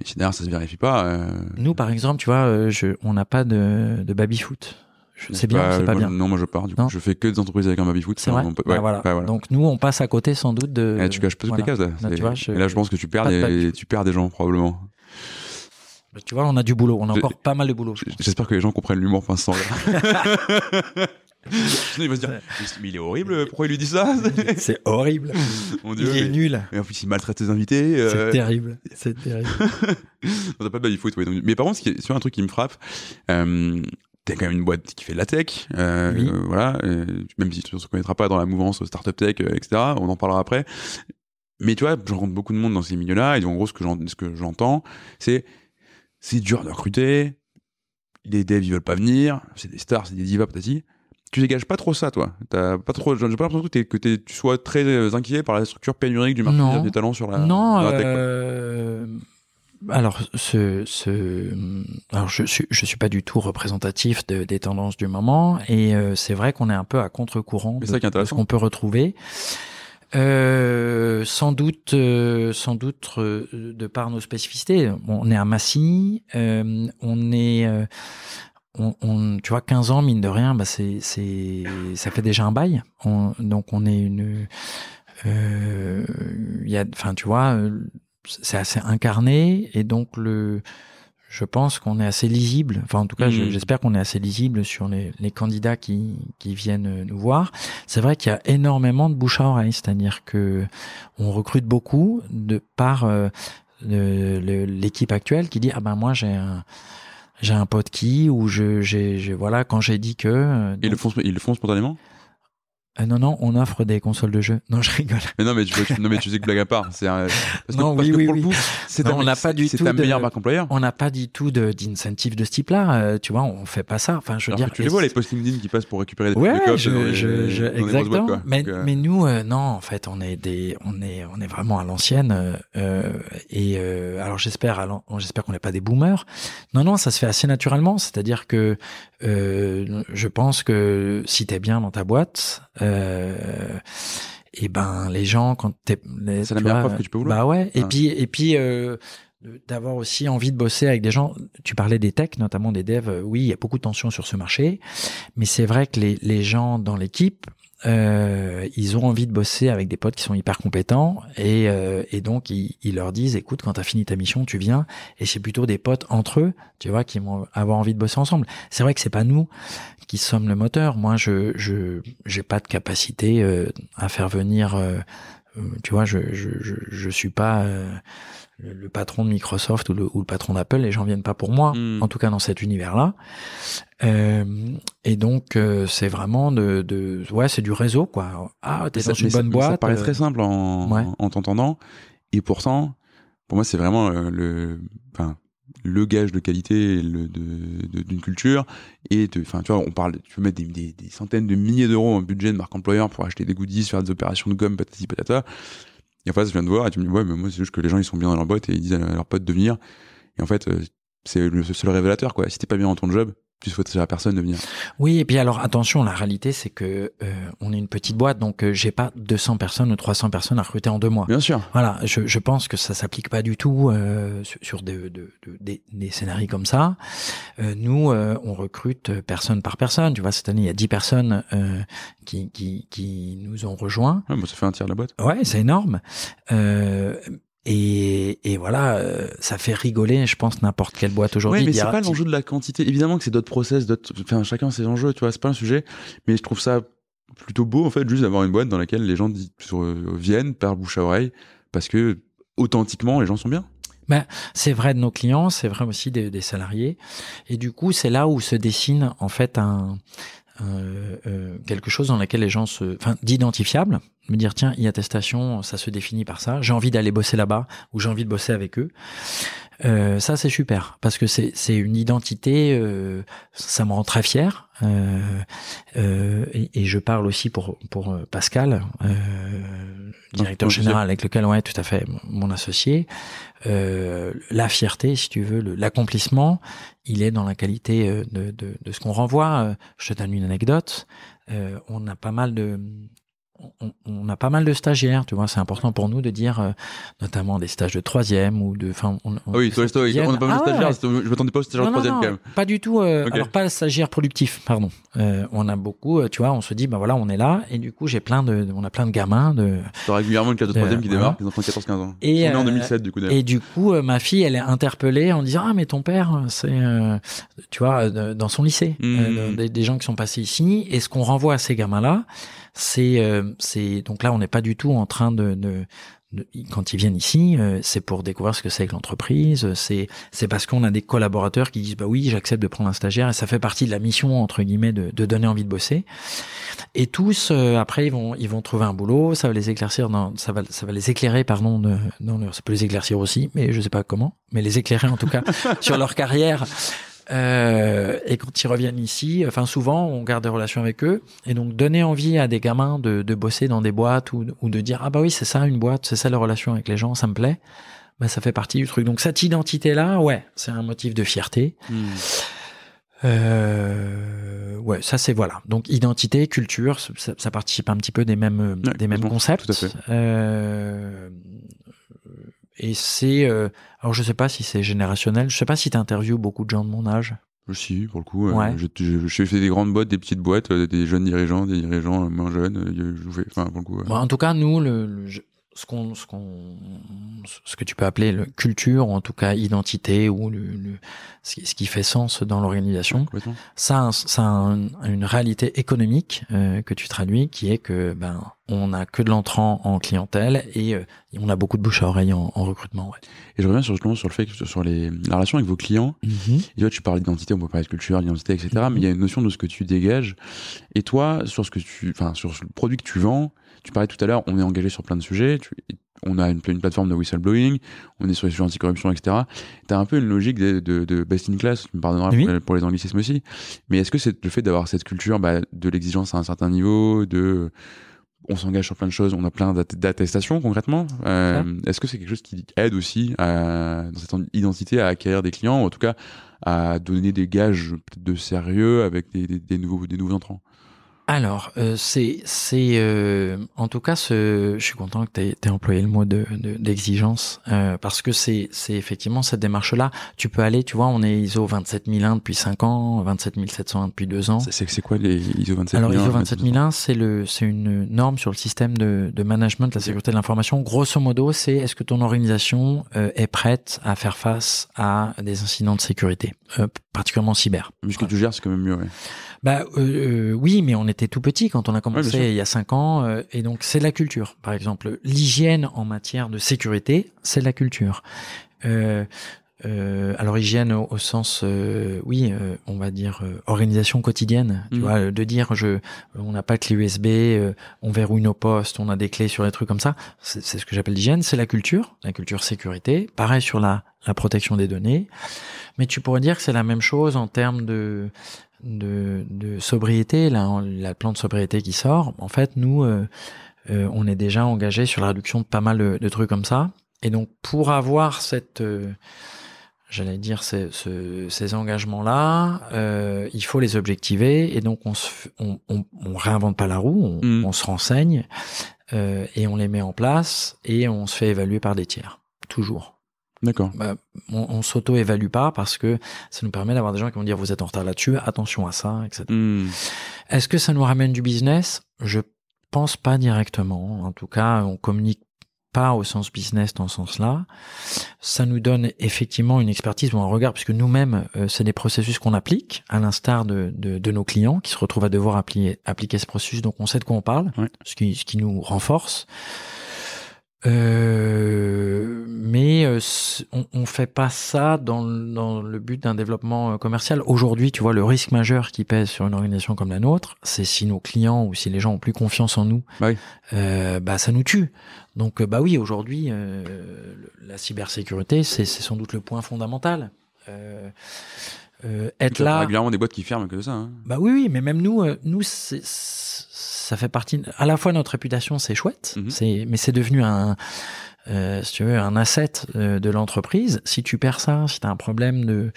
mais si derrière ça se vérifie pas euh... nous par exemple tu vois euh, je, on n'a pas de de baby foot c'est bien, c'est pas moi, bien. Non, moi je pars. Du coup, je fais que des entreprises avec un baby foot. C'est vrai. Ouais, bah, voilà. Donc nous, on passe à côté sans doute de. Et tu caches pas toutes voilà. les cases là. là tu vois, je... Et là, je pense que tu perds des, tu perds des gens probablement. Tu vois, on a du boulot, on a encore pas mal de boulot. J'espère que les gens comprennent l'humour pince Sinon, il va se dire, mais il est horrible, pourquoi il lui dit ça? C'est horrible. Mon Dieu, il est mais... nul. Et en plus, il maltraite ses invités. Euh... C'est terrible. C'est terrible. on n'a pas de foot, ouais. Donc... Mais par contre, c'est un truc qui me frappe. Euh, T'es quand même une boîte qui fait de la tech, euh, oui. euh, voilà. même si tu ne se connaîtra pas dans la mouvance startup tech, etc. On en parlera après. Mais tu vois, je rencontre beaucoup de monde dans ces milieux-là, et en gros, ce que j'entends, c'est c'est dur de recruter, les devs ils veulent pas venir, c'est des stars, c'est des divas, patati. Tu dégages pas trop ça, toi. T'as pas trop. J'ai pas l'impression que, que tu sois très inquiet par la structure pénurique du marché non. des talents sur la. Non. Sur la tech, euh... Alors, ce, ce, alors je suis, je suis pas du tout représentatif de, des tendances du moment, et euh, c'est vrai qu'on est un peu à contre-courant de, de ce qu'on peut retrouver. Euh, sans doute, euh, sans doute euh, de par nos spécificités. On est à Massy, on est, tu vois, 15 ans mine de rien, bah c'est, c'est, ça fait déjà un bail. On, donc on est une, il enfin tu vois, c'est assez incarné et donc le je pense qu'on est assez lisible. Enfin, en tout cas, mmh. j'espère qu'on est assez lisible sur les, les candidats qui, qui, viennent nous voir. C'est vrai qu'il y a énormément de bouche à oreille, c'est-à-dire que on recrute beaucoup de par euh, l'équipe actuelle qui dit ah ben moi j'ai un j'ai un pote qui ou je j'ai voilà quand j'ai dit que euh, donc... ils le font ils le font spontanément? Euh, non, non, on offre des consoles de jeux. Non, je rigole. Mais non, mais tu, non, mais tu sais que blague à part. C'est un... parce non, que, oui, oui, oui. c'est on n'a pas du tout. De... meilleure marque employeur. On n'a pas du tout d'incentive de, de, ce type-là. Euh, tu vois, on fait pas ça. Enfin, je veux Alors dire. Tu les vois les posts LinkedIn qui passent pour récupérer des ouais, codes je, dans je, je, dans exactement. Boîtes, mais, Donc, euh... mais nous, euh, non, en fait, on est des, on est, on est vraiment à l'ancienne. Euh, et alors, j'espère, j'espère qu'on n'est pas des boomers. Non, non, ça se fait assez naturellement. C'est-à-dire que je pense que si t'es bien dans ta boîte. Euh, et ben les gens quand t'es c'est la meilleure preuve que tu peux vouloir. bah ouais. Et ah. puis et puis euh, d'avoir aussi envie de bosser avec des gens. Tu parlais des techs notamment des devs. Oui il y a beaucoup de tensions sur ce marché. Mais c'est vrai que les, les gens dans l'équipe euh, ils ont envie de bosser avec des potes qui sont hyper compétents et, euh, et donc ils, ils, leur disent écoute quand t'as fini ta mission tu viens. Et c'est plutôt des potes entre eux tu vois qui vont avoir envie de bosser ensemble. C'est vrai que c'est pas nous qui sommes le moteur. Moi je je j'ai pas de capacité euh, à faire venir euh, tu vois je je je, je suis pas euh, le, le, patron de Microsoft ou le, ou le patron d'Apple, les gens viennent pas pour moi, Hmm. mm. en tout cas dans cet univers-là. Euh, et donc euh, c'est vraiment de, de ouais, c'est du réseau quoi. Ah, t'es dans ça, une bonne ça, boîte. Ça paraît très simple en, ouais. en t'entendant, et pourtant, pour moi, c'est vraiment euh, le, enfin, le gage de qualité d'une de, de, culture et enfin tu vois on parle tu peux mettre des, des, des centaines de milliers d'euros en budget de marque employeur pour acheter des goodies faire des opérations de gomme patati patata et en fait, je viens de voir et tu me dis, ouais, mais moi, c'est juste que les gens, ils sont bien dans leur boîte et ils disent à leurs potes de venir. Et en fait, c'est le seul révélateur, quoi. Si t'es pas bien dans ton job, tu à personne de venir. Oui, et puis alors attention, la réalité c'est que euh, on est une petite boîte, donc euh, j'ai pas 200 personnes ou 300 personnes à recruter en deux mois. Bien sûr. Voilà, je, je pense que ça s'applique pas du tout euh, sur, sur de, de, de, des, des, scénarios comme ça. Euh, nous, euh, on recrute personne par personne. Tu vois, cette année il y a 10 personnes euh, qui, qui, qui nous ont rejoints. Ouais, bah, ça fait un tiers de la boîte. Ouais, c'est énorme. Et, et, voilà, euh, ça fait rigoler, je pense, n'importe quelle boîte aujourd'hui. Oui, mais c'est pas l'enjeu de la quantité. Évidemment que c'est d'autres process, d'autres, enfin, chacun ses enjeux, tu vois, c'est pas un sujet. Mais je trouve ça plutôt beau, en fait, juste d'avoir une boîte dans laquelle les gens sur, euh, viennent par bouche à oreille, parce que authentiquement, les gens sont bien. Ben, c'est vrai de nos clients, c'est vrai aussi des, des, salariés. Et du coup, c'est là où se dessine en fait un, euh, euh, quelque chose dans lequel les gens se, enfin, d'identifiable, me dire tiens, e-attestation, ça se définit par ça. J'ai envie d'aller bosser là-bas ou j'ai envie de bosser avec eux. Euh, ça c'est super parce que c'est c'est une identité, euh, ça me rend très fier. Euh, et, et, je parle aussi pour pour Pascal, directeur général avec lequel on est tout à fait mon associé. la fierté, si tu veux, l'accomplissement, il est dans la qualité de, de, de ce qu'on renvoie. Je te donne une anecdote. on a pas mal de on, a pas mal de stagiaires, tu vois, c'est important pour nous de dire, euh, notamment des stages de troisième ou de, enfin, on, ah oui, toi, on a pas mal de ah stagiaires. Je m'attendais pas aux stagiaires de troisième quand même. Pas du tout. Euh, alors pas stagiaires productifs, pardon. Euh, on a beaucoup, euh, tu vois, on se dit, bah voilà, on est là, et du coup, j'ai plein de, on a plein de gamins de. T'as régulièrement une classe de troisième qui démarre, ils ont 14-15 ans. Et on est en 2007 du coup. Et du coup, ma fille, elle est interpellée en disant, ah mais ton père, c'est, tu vois, dans son lycée, mmh. des, des gens qui sont passés ici, et ce qu'on renvoie à ces gamins-là c'est euh, c'est donc là on n'est pas du tout en train de, de, quand ils viennent ici, euh, c'est pour découvrir ce que c'est que l'entreprise. C'est c'est parce qu'on a des collaborateurs qui disent bah oui, j'accepte de prendre un stagiaire et ça fait partie de la mission entre guillemets de, de donner envie de bosser. Et tous euh, après ils vont ils vont trouver un boulot, ça va les éclaircir dans ça va ça va les éclairer pardon de, dans leur, ça peut les éclaircir aussi, mais je sais pas comment, mais les éclairer en tout cas sur leur carrière euh, et quand ils reviennent ici, enfin souvent on garde des relations avec eux et donc donner envie à des gamins de, de bosser dans des boîtes ou, ou de dire ah bah oui c'est ça une boîte, c'est ça la relation avec les gens, ça me plaît. Bah ça fait partie du truc. Donc cette identité là, ouais, c'est un motif de fierté. Hmm. Euh, ouais, ça c'est voilà. Donc identité, culture, ça, ça, participe un petit peu des mêmes des mêmes concepts. Tout à fait. Euh, et c'est, euh, alors je sais pas si c'est générationnel. Je sais pas si tu interviews beaucoup de gens de mon âge. Si, pour le coup, ouais. j'ai fait des grandes boîtes, des petites boîtes, euh, des jeunes dirigeants, des dirigeants moins jeunes. Je fais, enfin, pour le coup. en tout cas, nous, le, le ce qu'on ce qu'on ce que tu peux appeler le culture ou en tout cas identité ou le, le ce, qui, fait sens dans l'organisation ça ça a une réalité économique euh, que tu traduis qui est que ben on a que de l'entrant en clientèle et, euh, on a beaucoup de bouche à oreille en, en recrutement ouais. et je reviens sur sur le fait que sur les la relation avec vos clients mm et toi tu parles d'identité on peut parler de culture d'identité etc mm-hmm. mais il y a une notion de ce que tu dégages et toi sur ce que tu enfin sur le produit que tu vends tu parlais tout à l'heure, on est engagé sur plein de sujets. on a une, une, plateforme de whistleblowing, on est sur les sujets anticorruption, etc. Tu as un peu une logique de, de, de best in class, tu me pardonneras pour, les anglicismes aussi. Mais est-ce que c'est le fait d'avoir cette culture bah, de l'exigence à un certain niveau, de on s'engage sur plein de choses, on a plein d'attestations concrètement. Euh, est-ce que c'est quelque chose qui aide aussi à, dans cette identité à acquérir des clients, ou en tout cas à donner des gages de sérieux avec des, des, des nouveaux, des nouveaux entrants? Alors, euh, c'est, c'est euh, en tout cas, ce, je suis content que tu aies, employé le mot de, d'exigence euh, parce que c'est, c'est effectivement cette démarche-là. Tu peux aller, tu vois, on est ISO 27001 depuis 5 ans, 27701 depuis 2 ans. C'est, c'est quoi les ISO 27001 Alors, ISO 27001, c'est le, c'est une norme sur le système de, de management de la sécurité de l'information. Grosso modo, c'est est-ce que ton organisation est prête à faire face à des incidents de sécurité, particulièrement cyber? Mais ce que tu gères, c'est quand même mieux. Ouais. Bah euh, euh, oui, mais on était tout petit quand on a commencé il y a cinq ans, euh, et donc c'est la culture. Par exemple, l'hygiène en matière de sécurité, c'est la culture. Euh, alors hygiène au, sens, oui, on va dire organisation quotidienne. Tu mm. vois, de dire je, on n'a pas de clé USB, on verrouille nos postes, on a des clés sur les trucs comme ça. C'est ce que j'appelle l'hygiène, c'est la culture, la culture sécurité. Pareil sur la la protection des données. Mais tu pourrais dire que c'est la même chose en termes de de, de sobriété, la, la plan de sobriété qui sort, en fait, nous, euh, euh, on est déjà engagé sur la réduction de pas mal de, trucs comme ça. Et donc, pour avoir cette, euh, j'allais dire, ces, ces engagements-là, il faut les objectiver. Et donc, on se, on, on, réinvente pas la roue, on, mm. on se renseigne et on les met en place et on se fait évaluer par des tiers, toujours. D'accord. Bah, on, on s'auto-évalue pas parce que ça nous permet d'avoir des gens qui vont dire vous êtes en retard là-dessus, attention à ça, etc. Hmm. Est-ce que ça nous ramène du business? Je pense pas directement. En tout cas, on communique pas au sens business dans ce sens-là. Ça nous donne effectivement une expertise ou un regard, puisque nous-mêmes, euh, c'est des processus qu'on applique, à l'instar de, de, de, nos clients qui se retrouvent à devoir appliquer, appliquer ce processus, donc on sait de quoi on parle, ce, qui, ce qui nous renforce. Euh, mais euh, on, on fait pas ça dans, dans le but d'un développement euh, commercial. Aujourd'hui, tu vois, le risque majeur qui pèse sur une organisation comme la nôtre, c'est si nos clients ou si les gens ont plus confiance en nous, bah, oui. euh, bah ça nous tue. Donc, bah oui, aujourd'hui, euh, la cybersécurité, c'est sans doute le point fondamental. Euh, être là. régulièrement des boîtes qui ferment que ça. Hein. Bah oui, oui, mais même nous, euh, nous, ça fait partie. À la fois notre réputation, c'est chouette, mm -hmm. c'est, mais c'est devenu un, euh, si tu veux, un asset euh, de l'entreprise. Si tu perds ça, si tu as un problème de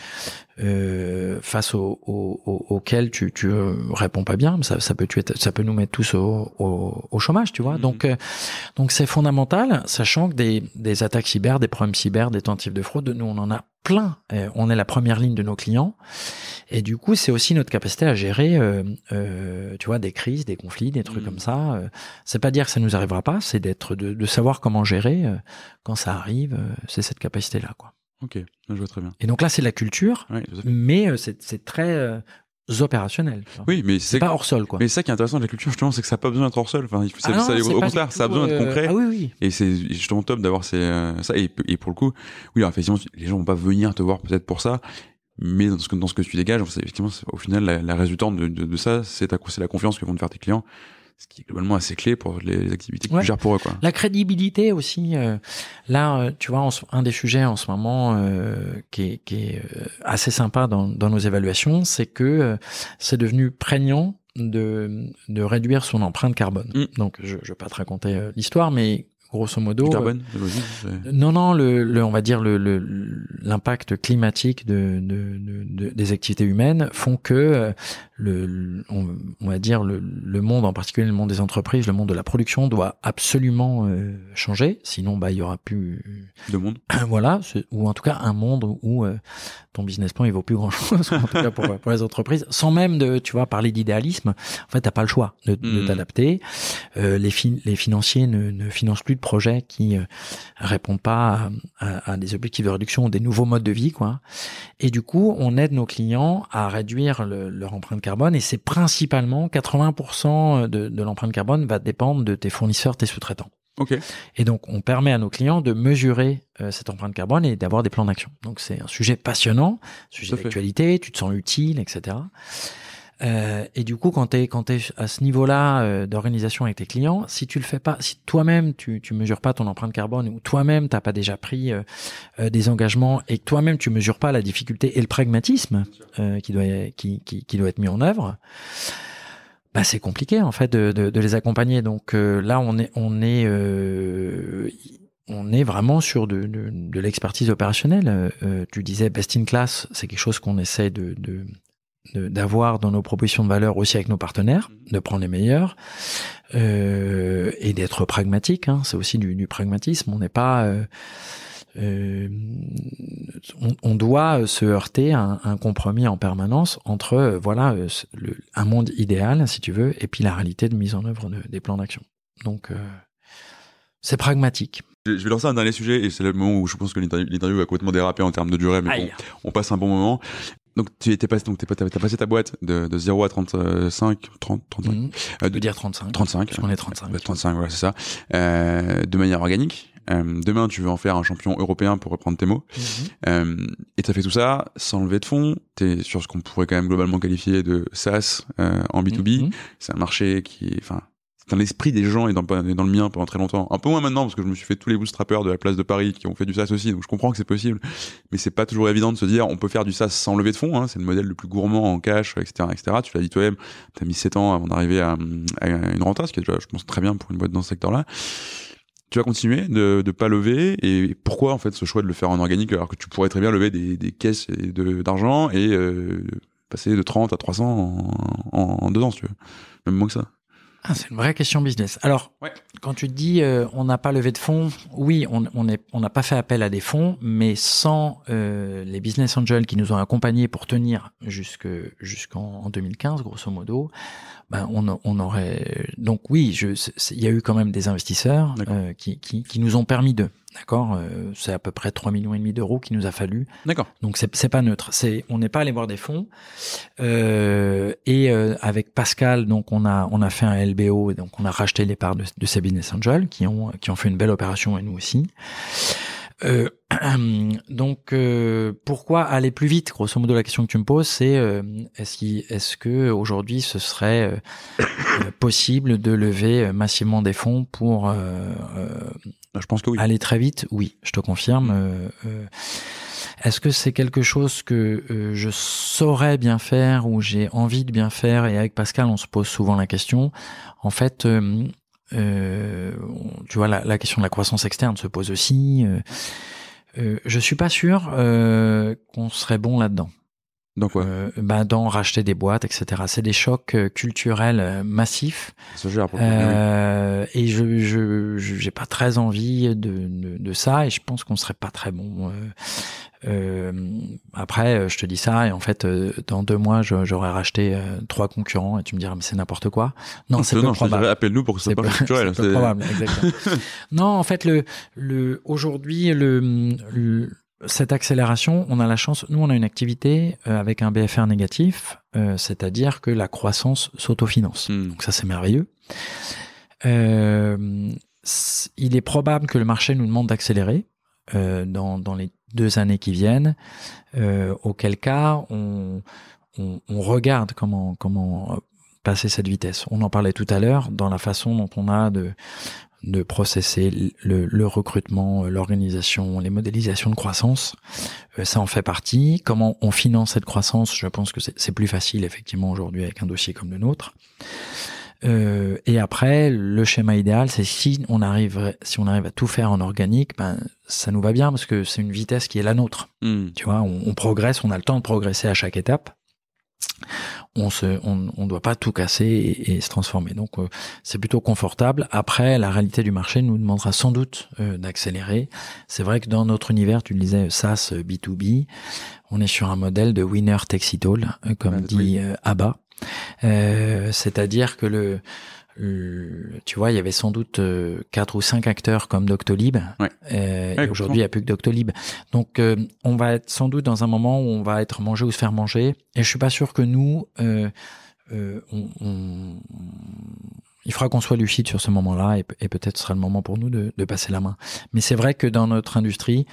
euh, face au, au, au, auquel tu, tu réponds pas bien, ça, ça peut ça peut nous mettre tous au, au chômage, tu vois. Mm -hmm. Donc, euh, donc c'est fondamental, sachant que des, des attaques cyber, des problèmes cyber, des tentatives de fraude, nous on en a plein. on est la première ligne de nos clients. Et du coup, c'est aussi notre capacité à gérer, euh, euh, tu vois, des crises, des conflits, des trucs mmh. comme ça. Euh, c'est pas dire que ça nous arrivera pas, c'est d'être, de, de, savoir comment gérer euh, quand ça arrive. Euh, c'est cette capacité-là, quoi. Ok, je vois très bien. Et donc là, c'est la culture, oui, mais c'est très opérationnel. Oui, mais c'est pas hors sol, quoi. Mais ça qui est intéressant de la culture, justement, c'est que ça n'a pas besoin d'être hors sol. Enfin, ah non, ça, au contraire, ça a besoin d'être concret. Ah oui, oui. Et c'est justement top d'avoir ces, ça. Et, et, pour le coup, oui, alors, effectivement, les gens vont pas venir te voir peut-être pour ça, mais dans ce que, dans ce que tu dégages, effectivement, au final, la, la résultante de, de, de ça, c'est la confiance que vont te faire tes clients, ce qui est globalement assez clé pour les activités que ouais. tu gères pour eux. Quoi. La crédibilité aussi. Euh, là, euh, tu vois, un des sujets en ce moment euh, qui est, qui est assez sympa dans, dans nos évaluations, c'est que c'est devenu prégnant de, de réduire son empreinte carbone. Mm. Donc, je ne vais pas te raconter l'histoire, mais grosso modo. Carbone, euh, non, non, le, le, on va dire le l'impact climatique de, de, de, des activités humaines font que le, on, on, va dire le, le, monde, en particulier le monde des entreprises, le monde de la production, doit absolument euh, changer. Sinon, bah, il y aura plus de monde. voilà, ou en tout cas un monde où euh, ton business plan il vaut plus grand chose, en tout cas pour, pour les entreprises, sans même de, tu vois, parler d'idéalisme. En fait, t'as pas le choix de, de mmh. t'adapter. Euh, les, fi les financiers ne, ne, financent plus de projets qui euh, répondent pas à, à, à, des objectifs de réduction ou des nouveaux modes de vie, quoi. Et du coup, on aide nos clients à réduire le, leur empreinte carbone et c'est principalement 80% de, de l'empreinte carbone va dépendre de tes fournisseurs, tes sous-traitants. Okay. Et donc, on permet à nos clients de mesurer euh, cette empreinte carbone et d'avoir des plans d'action. Donc, c'est un sujet passionnant, sujet d'actualité, tu te sens utile, etc. Euh, et du coup, quand tu es, quand es à ce niveau-là euh, d'organisation avec tes clients, si tu le fais pas, si toi-même tu, tu mesures pas ton empreinte carbone ou toi-même t'as pas déjà pris euh, euh, des engagements et que toi-même tu mesures pas la difficulté et le pragmatisme euh, qui doit qui, qui, qui, doit être mis en œuvre, bah c'est compliqué en fait de, de, de les accompagner. Donc là, on est on est on est vraiment sur de, de, de l'expertise opérationnelle. Euh, tu disais best in class, c'est quelque chose qu'on essaie de, de, d'avoir dans nos propositions de valeur aussi avec nos partenaires, de prendre les meilleurs euh, et d'être pragmatique. Hein, c'est aussi du, du, pragmatisme. On n'est pas, euh, euh, on, on, doit se heurter à un, un, compromis en permanence entre voilà le, un monde idéal, si tu veux, et puis la réalité de mise en œuvre de, des plans d'action. Donc euh, c'est pragmatique. Je vais lancer un dernier sujet et c'est le moment où je pense que l'interview va complètement déraper en termes de durée, mais bon, on passe un bon moment. Donc tu étais passé, donc t'es, t'as passé ta boîte de, de 0 à 35, 30, 35. Mmh. Euh, de dire 35. 35. On est 35. 35, voilà, c'est ça. Euh, de manière organique. Euh, demain, tu veux en faire un champion européen pour reprendre tes mots. Mmh. Euh, et tu as fait tout ça sans lever de fonds. Tu es sur ce qu'on pourrait quand même globalement qualifier de SaaS euh, en B2B. Mmh. C'est un marché qui enfin, dans l'esprit des gens et dans, le mien pendant très longtemps. Un peu moins maintenant parce que je me suis fait tous les bootstrappers de la place de Paris qui ont fait du SaaS aussi, donc je comprends que c'est possible. Mais c'est pas toujours évident de se dire on peut faire du SaaS sans lever de fonds. Hein, c'est le modèle le plus gourmand en cash, etc., etc. Tu l'as dit toi-même, t'as mis 7 ans avant d'arriver à, une renta, ce qui est déjà, je pense, très bien pour une boîte dans ce secteur-là. Tu vas continuer de ne pas lever et pourquoi en fait ce choix de le faire en organique alors que tu pourrais très bien lever des, caisses d'argent et euh, passer de 30 à 300 en, en, en deux ans, si tu veux. Même moins que ça. Ah, c'est une vraie question business. Alors, ouais. quand tu te dis euh, on n'a pas levé de fonds, oui, on n'a on pas fait appel à des fonds, mais sans euh, les business angels qui nous ont accompagnés pour tenir jusque jusqu'en 2015, grosso modo, ben on, on aurait donc oui, il y a eu quand même des investisseurs euh, qui, qui, qui nous ont permis de D'accord, euh, c'est à peu près 3 millions et demi d'euros qu'il nous a fallu. D'accord. Donc c'est pas neutre. C'est on n'est pas allé voir des fonds. Euh, et euh, avec Pascal, donc on a on a fait un LBO, donc on a racheté les parts de, de ces business angels qui ont qui ont fait une belle opération et nous aussi. Euh, donc, euh, pourquoi aller plus vite? Grosso modo, la question que tu me poses, c'est euh, est-ce est que aujourd'hui ce serait possible de lever massivement des fonds pour Je pense que oui. aller très vite Oui, je te confirme. est-ce que c'est quelque chose que je saurais bien faire ou j'ai envie de bien faire Et avec Pascal, on se pose souvent la question. En fait, euh, tu vois, la, la, question de la croissance externe se pose aussi. Euh, euh, je suis pas sûr euh, qu'on serait bon là-dedans. Donc quoi euh, bah, Dans racheter des boîtes, etc. C'est des chocs euh, culturels massifs. Euh, et je je j'ai pas très envie de, de, de, ça et je pense qu'on serait pas très bon. Euh, après, je te dis ça et en fait, dans deux mois, j'aurais racheté trois concurrents et tu me diras mais c'est n'importe quoi. Non, c'est peu probable. Appelle-nous pour que ce soit pas culturel. C'est probable, exactement. non, en fait, le le aujourd'hui le, le cette accélération, on a la chance, nous on a une activité avec un BFR négatif, euh, c'est-à-dire que la croissance s'autofinance. Hmm. Donc ça c'est merveilleux. Euh, il est probable que le marché nous demande d'accélérer euh, dans, dans les deux années qui viennent, euh, auquel cas on, on, on, regarde comment, comment passer cette vitesse. On en parlait tout à l'heure dans la façon dont on a de, de processer le, le recrutement, l'organisation, les modélisations de croissance. Euh, ça en fait partie. Comment on finance cette croissance? Je pense que c'est plus facile effectivement aujourd'hui avec un dossier comme le nôtre. Euh, et après, le schéma idéal, c'est si on arrive, si on arrive à tout faire en organique, ben ça nous va bien parce que c'est une vitesse qui est la nôtre. Hmm. Tu vois, on, on, progresse, on a le temps de progresser à chaque étape. On se, on, on doit pas tout casser et, et se transformer. Donc euh, c'est plutôt confortable. Après, la réalité du marché nous demandera sans doute euh, d'accélérer. C'est vrai que dans notre univers, tu le disais, SaaS B2B, on est sur un modèle de winner takes it all, comme dit Abba. Euh, c'est-à-dire que le, tu vois, il y avait sans doute euh, quatre ou cinq acteurs comme Doctolib. Euh, et aujourd'hui, il n'y a plus que Doctolib. Donc, on va être sans doute dans un moment où on va être mangé ou se faire manger. Et je suis pas sûr que nous, on, on, il faudra qu'on soit lucide sur ce moment-là et, et peut-être sera le moment pour nous de, de passer la main. Mais c'est vrai que dans notre industrie,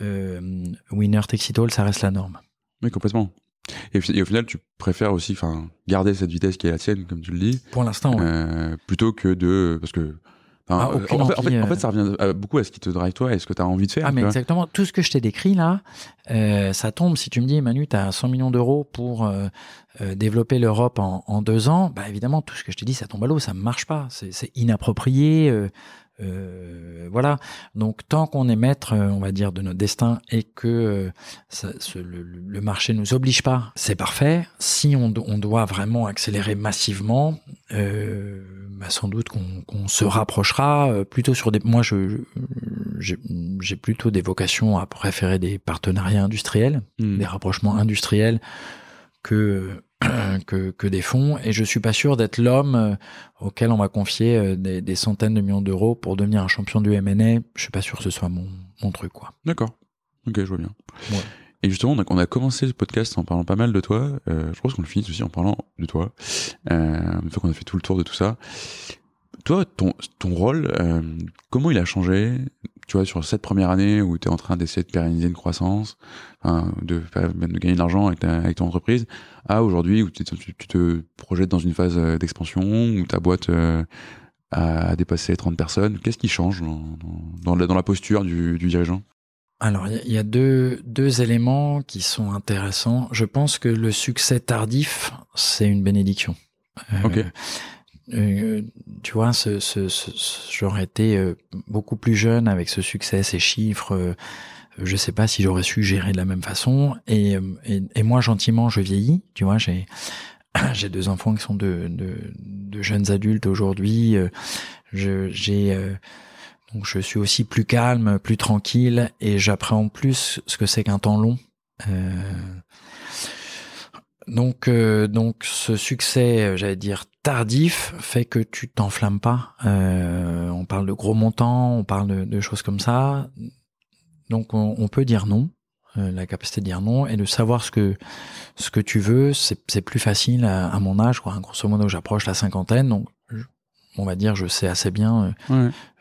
winner takes it all, ça reste la norme. Oui, complètement. Et, au final, tu préfères aussi, enfin, garder cette vitesse qui est la tienne, comme tu le dis. Pour l'instant, euh, plutôt que de, parce que. Ah, en, fait, en, fait, ça revient beaucoup à ce qui te drive toi et ce que tu as envie de faire. Ah, mais exactement. Tout ce que je t'ai décrit là, euh, ça tombe. Si tu me dis, Manu, tu as 100 millions d'euros pour euh, euh, développer l'Europe en, en, deux ans, bah évidemment, tout ce que je t'ai dit, ça tombe à l'eau. Ça ne marche pas. C'est inapproprié. Euh, voilà. Donc tant qu'on est maître, euh, on va dire, de notre destin et que euh, ça, ce, le, le, marché nous oblige pas, c'est parfait. Si on, on, doit vraiment accélérer massivement, euh, bah sans doute qu'on qu se rapprochera plutôt sur des. Moi, je j'ai plutôt des vocations à préférer des partenariats industriels, mmh. des rapprochements industriels que que, que, des fonds et je suis pas sûr d'être l'homme euh, auquel on va confier euh, des, des centaines de millions d'euros pour devenir un champion du M&A. Je suis pas sûr que ce soit mon, mon truc quoi. D'accord. Ok, je vois bien. Ouais. Et justement, on a, commencé ce podcast en parlant pas mal de toi. Euh, je pense qu'on le finit aussi en parlant de toi. Euh, une fois qu'on a fait tout le tour de tout ça. Toi, ton, ton rôle, euh, comment il a changé? Tu vois, sur cette première année où tu es en train d'essayer de pérenniser une croissance, de, gagner de l'argent avec, avec ton entreprise, à aujourd'hui où tu, tu, te projettes dans une phase euh, d'expansion, où ta boîte euh, a dépassé 30 personnes, qu'est-ce qui change dans, dans, dans, la, posture du, du dirigeant? Alors, il y a deux, deux éléments qui sont intéressants. Je pense que le succès tardif, c'est une bénédiction. Euh, ok. Euh, tu vois, ce, ce, ce, j'aurais été euh, beaucoup plus jeune avec ce succès, ces chiffres. Euh, je sais pas si j'aurais su gérer de la même façon. Et, et, et moi, gentiment, je vieillis. Tu vois, j'ai j'ai deux enfants qui sont de, de, de jeunes adultes aujourd'hui. J'ai donc je suis aussi plus calme, plus tranquille, et j'appréhende plus ce que c'est qu'un temps long. Euh, Donc, euh, donc ce succès, euh, j'allais dire tardif, fait que tu t'enflammes pas. Euh, on parle de gros montants, on parle de, choses comme ça. Donc, on, peut dire non. la capacité de dire non et de savoir ce que ce que tu veux, c'est plus facile à, mon âge. Quoi. Grosso modo, j'approche la cinquantaine, donc on va dire, je sais assez bien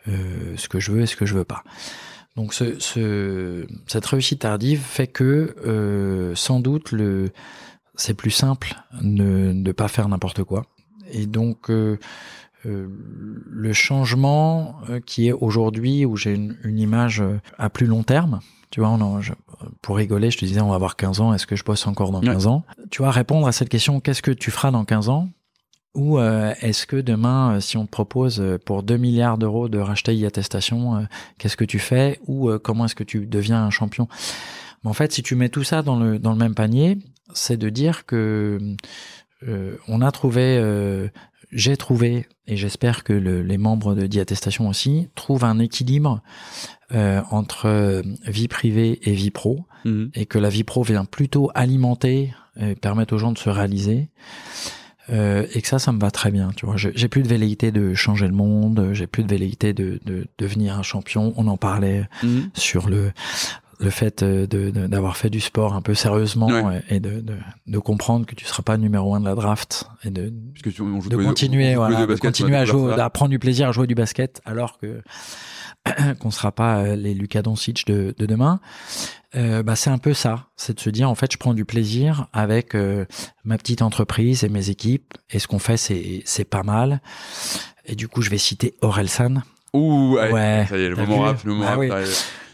ce que je veux et ce que je veux pas. Donc, ce, ce, cette réussite tardive fait que, sans doute, le c'est plus simple de ne pas faire n'importe quoi. Et donc, euh, euh, le changement euh, qui est aujourd'hui, où j'ai une, image à plus long terme, tu vois, pour rigoler, je te disais, on va avoir 15 ans, est-ce que je bosse encore dans 15 ans? Tu vois, répondre à cette question, qu'est-ce que tu feras dans 15 ans? Ou est-ce que demain, si on te propose pour 2 milliards d'euros de racheter e-attestation, qu'est-ce que tu fais? Ou comment est-ce que tu deviens un champion? En fait, si tu mets tout ça dans le, dans le même panier, c'est de dire que euh, on a trouvé, euh, j'ai trouvé, et j'espère que les membres de Diattestation aussi trouvent un équilibre euh, entre vie privée et vie pro, mhm. et que la vie pro vient plutôt alimenter, et permettre aux gens de se réaliser. et que ça, ça me va très bien. Tu vois, j'ai plus de velléité de changer le monde, j'ai plus de velléité de, devenir un champion. On en parlait mhm. sur le le fait euh, d'avoir fait du sport un peu sérieusement et de, de, comprendre que tu seras pas numéro un de la draft et de, de continuer, voilà, de continuer à jouer, à prendre du plaisir à jouer du basket alors que qu'on sera pas euh, les Lucas Doncic de, de demain. Euh, bah c'est un peu ça, c'est de se dire en fait je prends du plaisir avec ma petite entreprise et mes équipes et ce qu'on fait c'est c'est pas mal. Et du coup je vais citer Orelsan. Ouh ouais, ça y est le moment rap, le moment ah rap,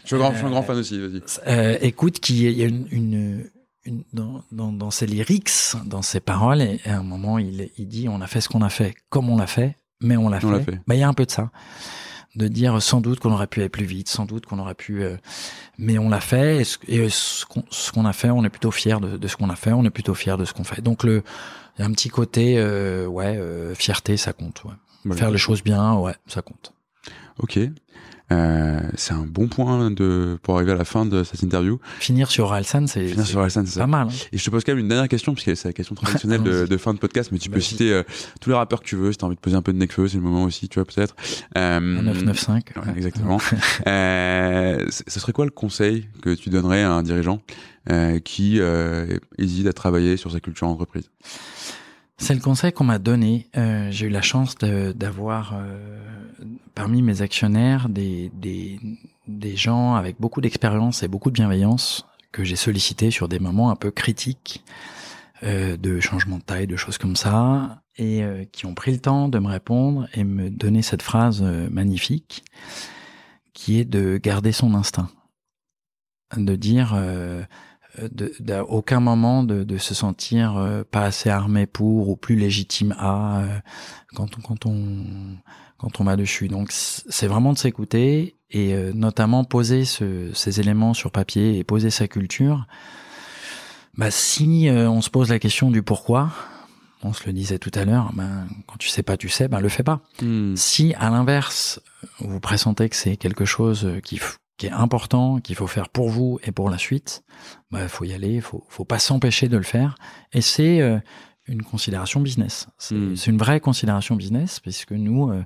je suis, un grand, fan aussi, vas-y. Euh, écoute, qu'il y a une, une, une dans, dans, dans, ses lyrics, dans ses paroles, et, à un moment, il, il dit on a fait ce qu'on a fait, comme on l'a fait, mais on l'a fait. fait. Bah, il y a un peu de ça. De dire sans doute qu'on aurait pu aller plus vite, sans doute qu'on aurait pu, euh, mais on l'a fait. Et ce, qu'on a fait, on est plutôt fier de, de, ce qu'on a fait, on est plutôt fier de ce qu'on fait. Donc le, il y a un petit côté, euh, ouais, euh, fierté, ça compte. Ouais. Faire les choses bien, ouais, ça compte. Ok. Euh, c'est un bon point de pour arriver à la fin de cette interview. Finir sur Alsan, c'est pas mal. Hein. Et je te pose quand même une dernière question, parce que c'est la question traditionnelle de, de, fin de podcast, mais tu peux citer euh, tous les rappeurs que tu veux, si t'as envie de poser un peu de Necfeu, c'est le moment aussi, tu vois, peut-être. Euh, 995. Ouais, exactement. euh, ce serait quoi le conseil que tu donnerais à un dirigeant euh, qui euh, hésite à travailler sur sa culture entreprise? C'est le conseil qu'on m'a donné. Euh, j'ai eu la chance d'avoir euh, parmi mes actionnaires des, gens avec beaucoup d'expérience et beaucoup de bienveillance que j'ai sollicité sur des moments un peu critiques euh, de changement de taille, de choses comme ça, et qui ont pris le temps de me répondre et me donner cette phrase magnifique qui est de garder son instinct, de dire d'aucun moment de, de, se sentir euh, pas assez armé pour ou plus légitime à euh, quand on quand on quand on va dessus. Donc c'est vraiment de s'écouter et euh, notamment poser ce, ces éléments sur papier et poser sa culture. Bah si on se pose la question du pourquoi, on se le disait tout à l'heure, ben quand tu sais pas, tu sais, ben le fais pas. Hmm. Si à l'inverse vous pressentez que c'est quelque chose qui qui est important, qu'il faut faire pour vous et pour la suite, bah faut y aller, faut faut pas s'empêcher de le faire. Et c'est euh, une considération business. Hmm. C'est une vraie considération business puisque nous euh,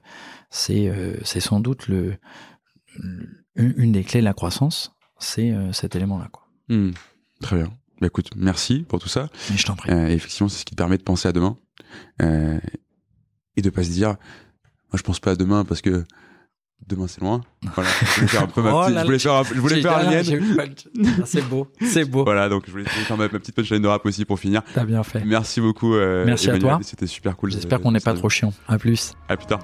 c'est euh, sans doute le, une des clés de la croissance, c'est cet élément-là. Hmm. Très bien. Bah, écoute, merci pour tout ça. Mais je t'en prie. effectivement, c'est ce qui te permet de penser à demain et de pas se dire, moi je pense pas à demain parce que Demain c'est loin. Voilà. Je voulais faire un peu ma oh petite, je voulais faire, je voulais faire ah, C'est beau, c'est beau. Voilà, donc je voulais faire ma, petite punchline de rap aussi pour finir. T'as bien fait. Merci beaucoup. Euh, Merci à toi. C'était super cool. J'espère qu'on n'est pas trop chiant. À plus. À plus tard.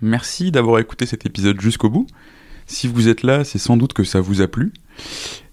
Merci d'avoir écouté cet épisode jusqu'au bout. Si vous êtes là, c'est sans doute que ça vous a plu.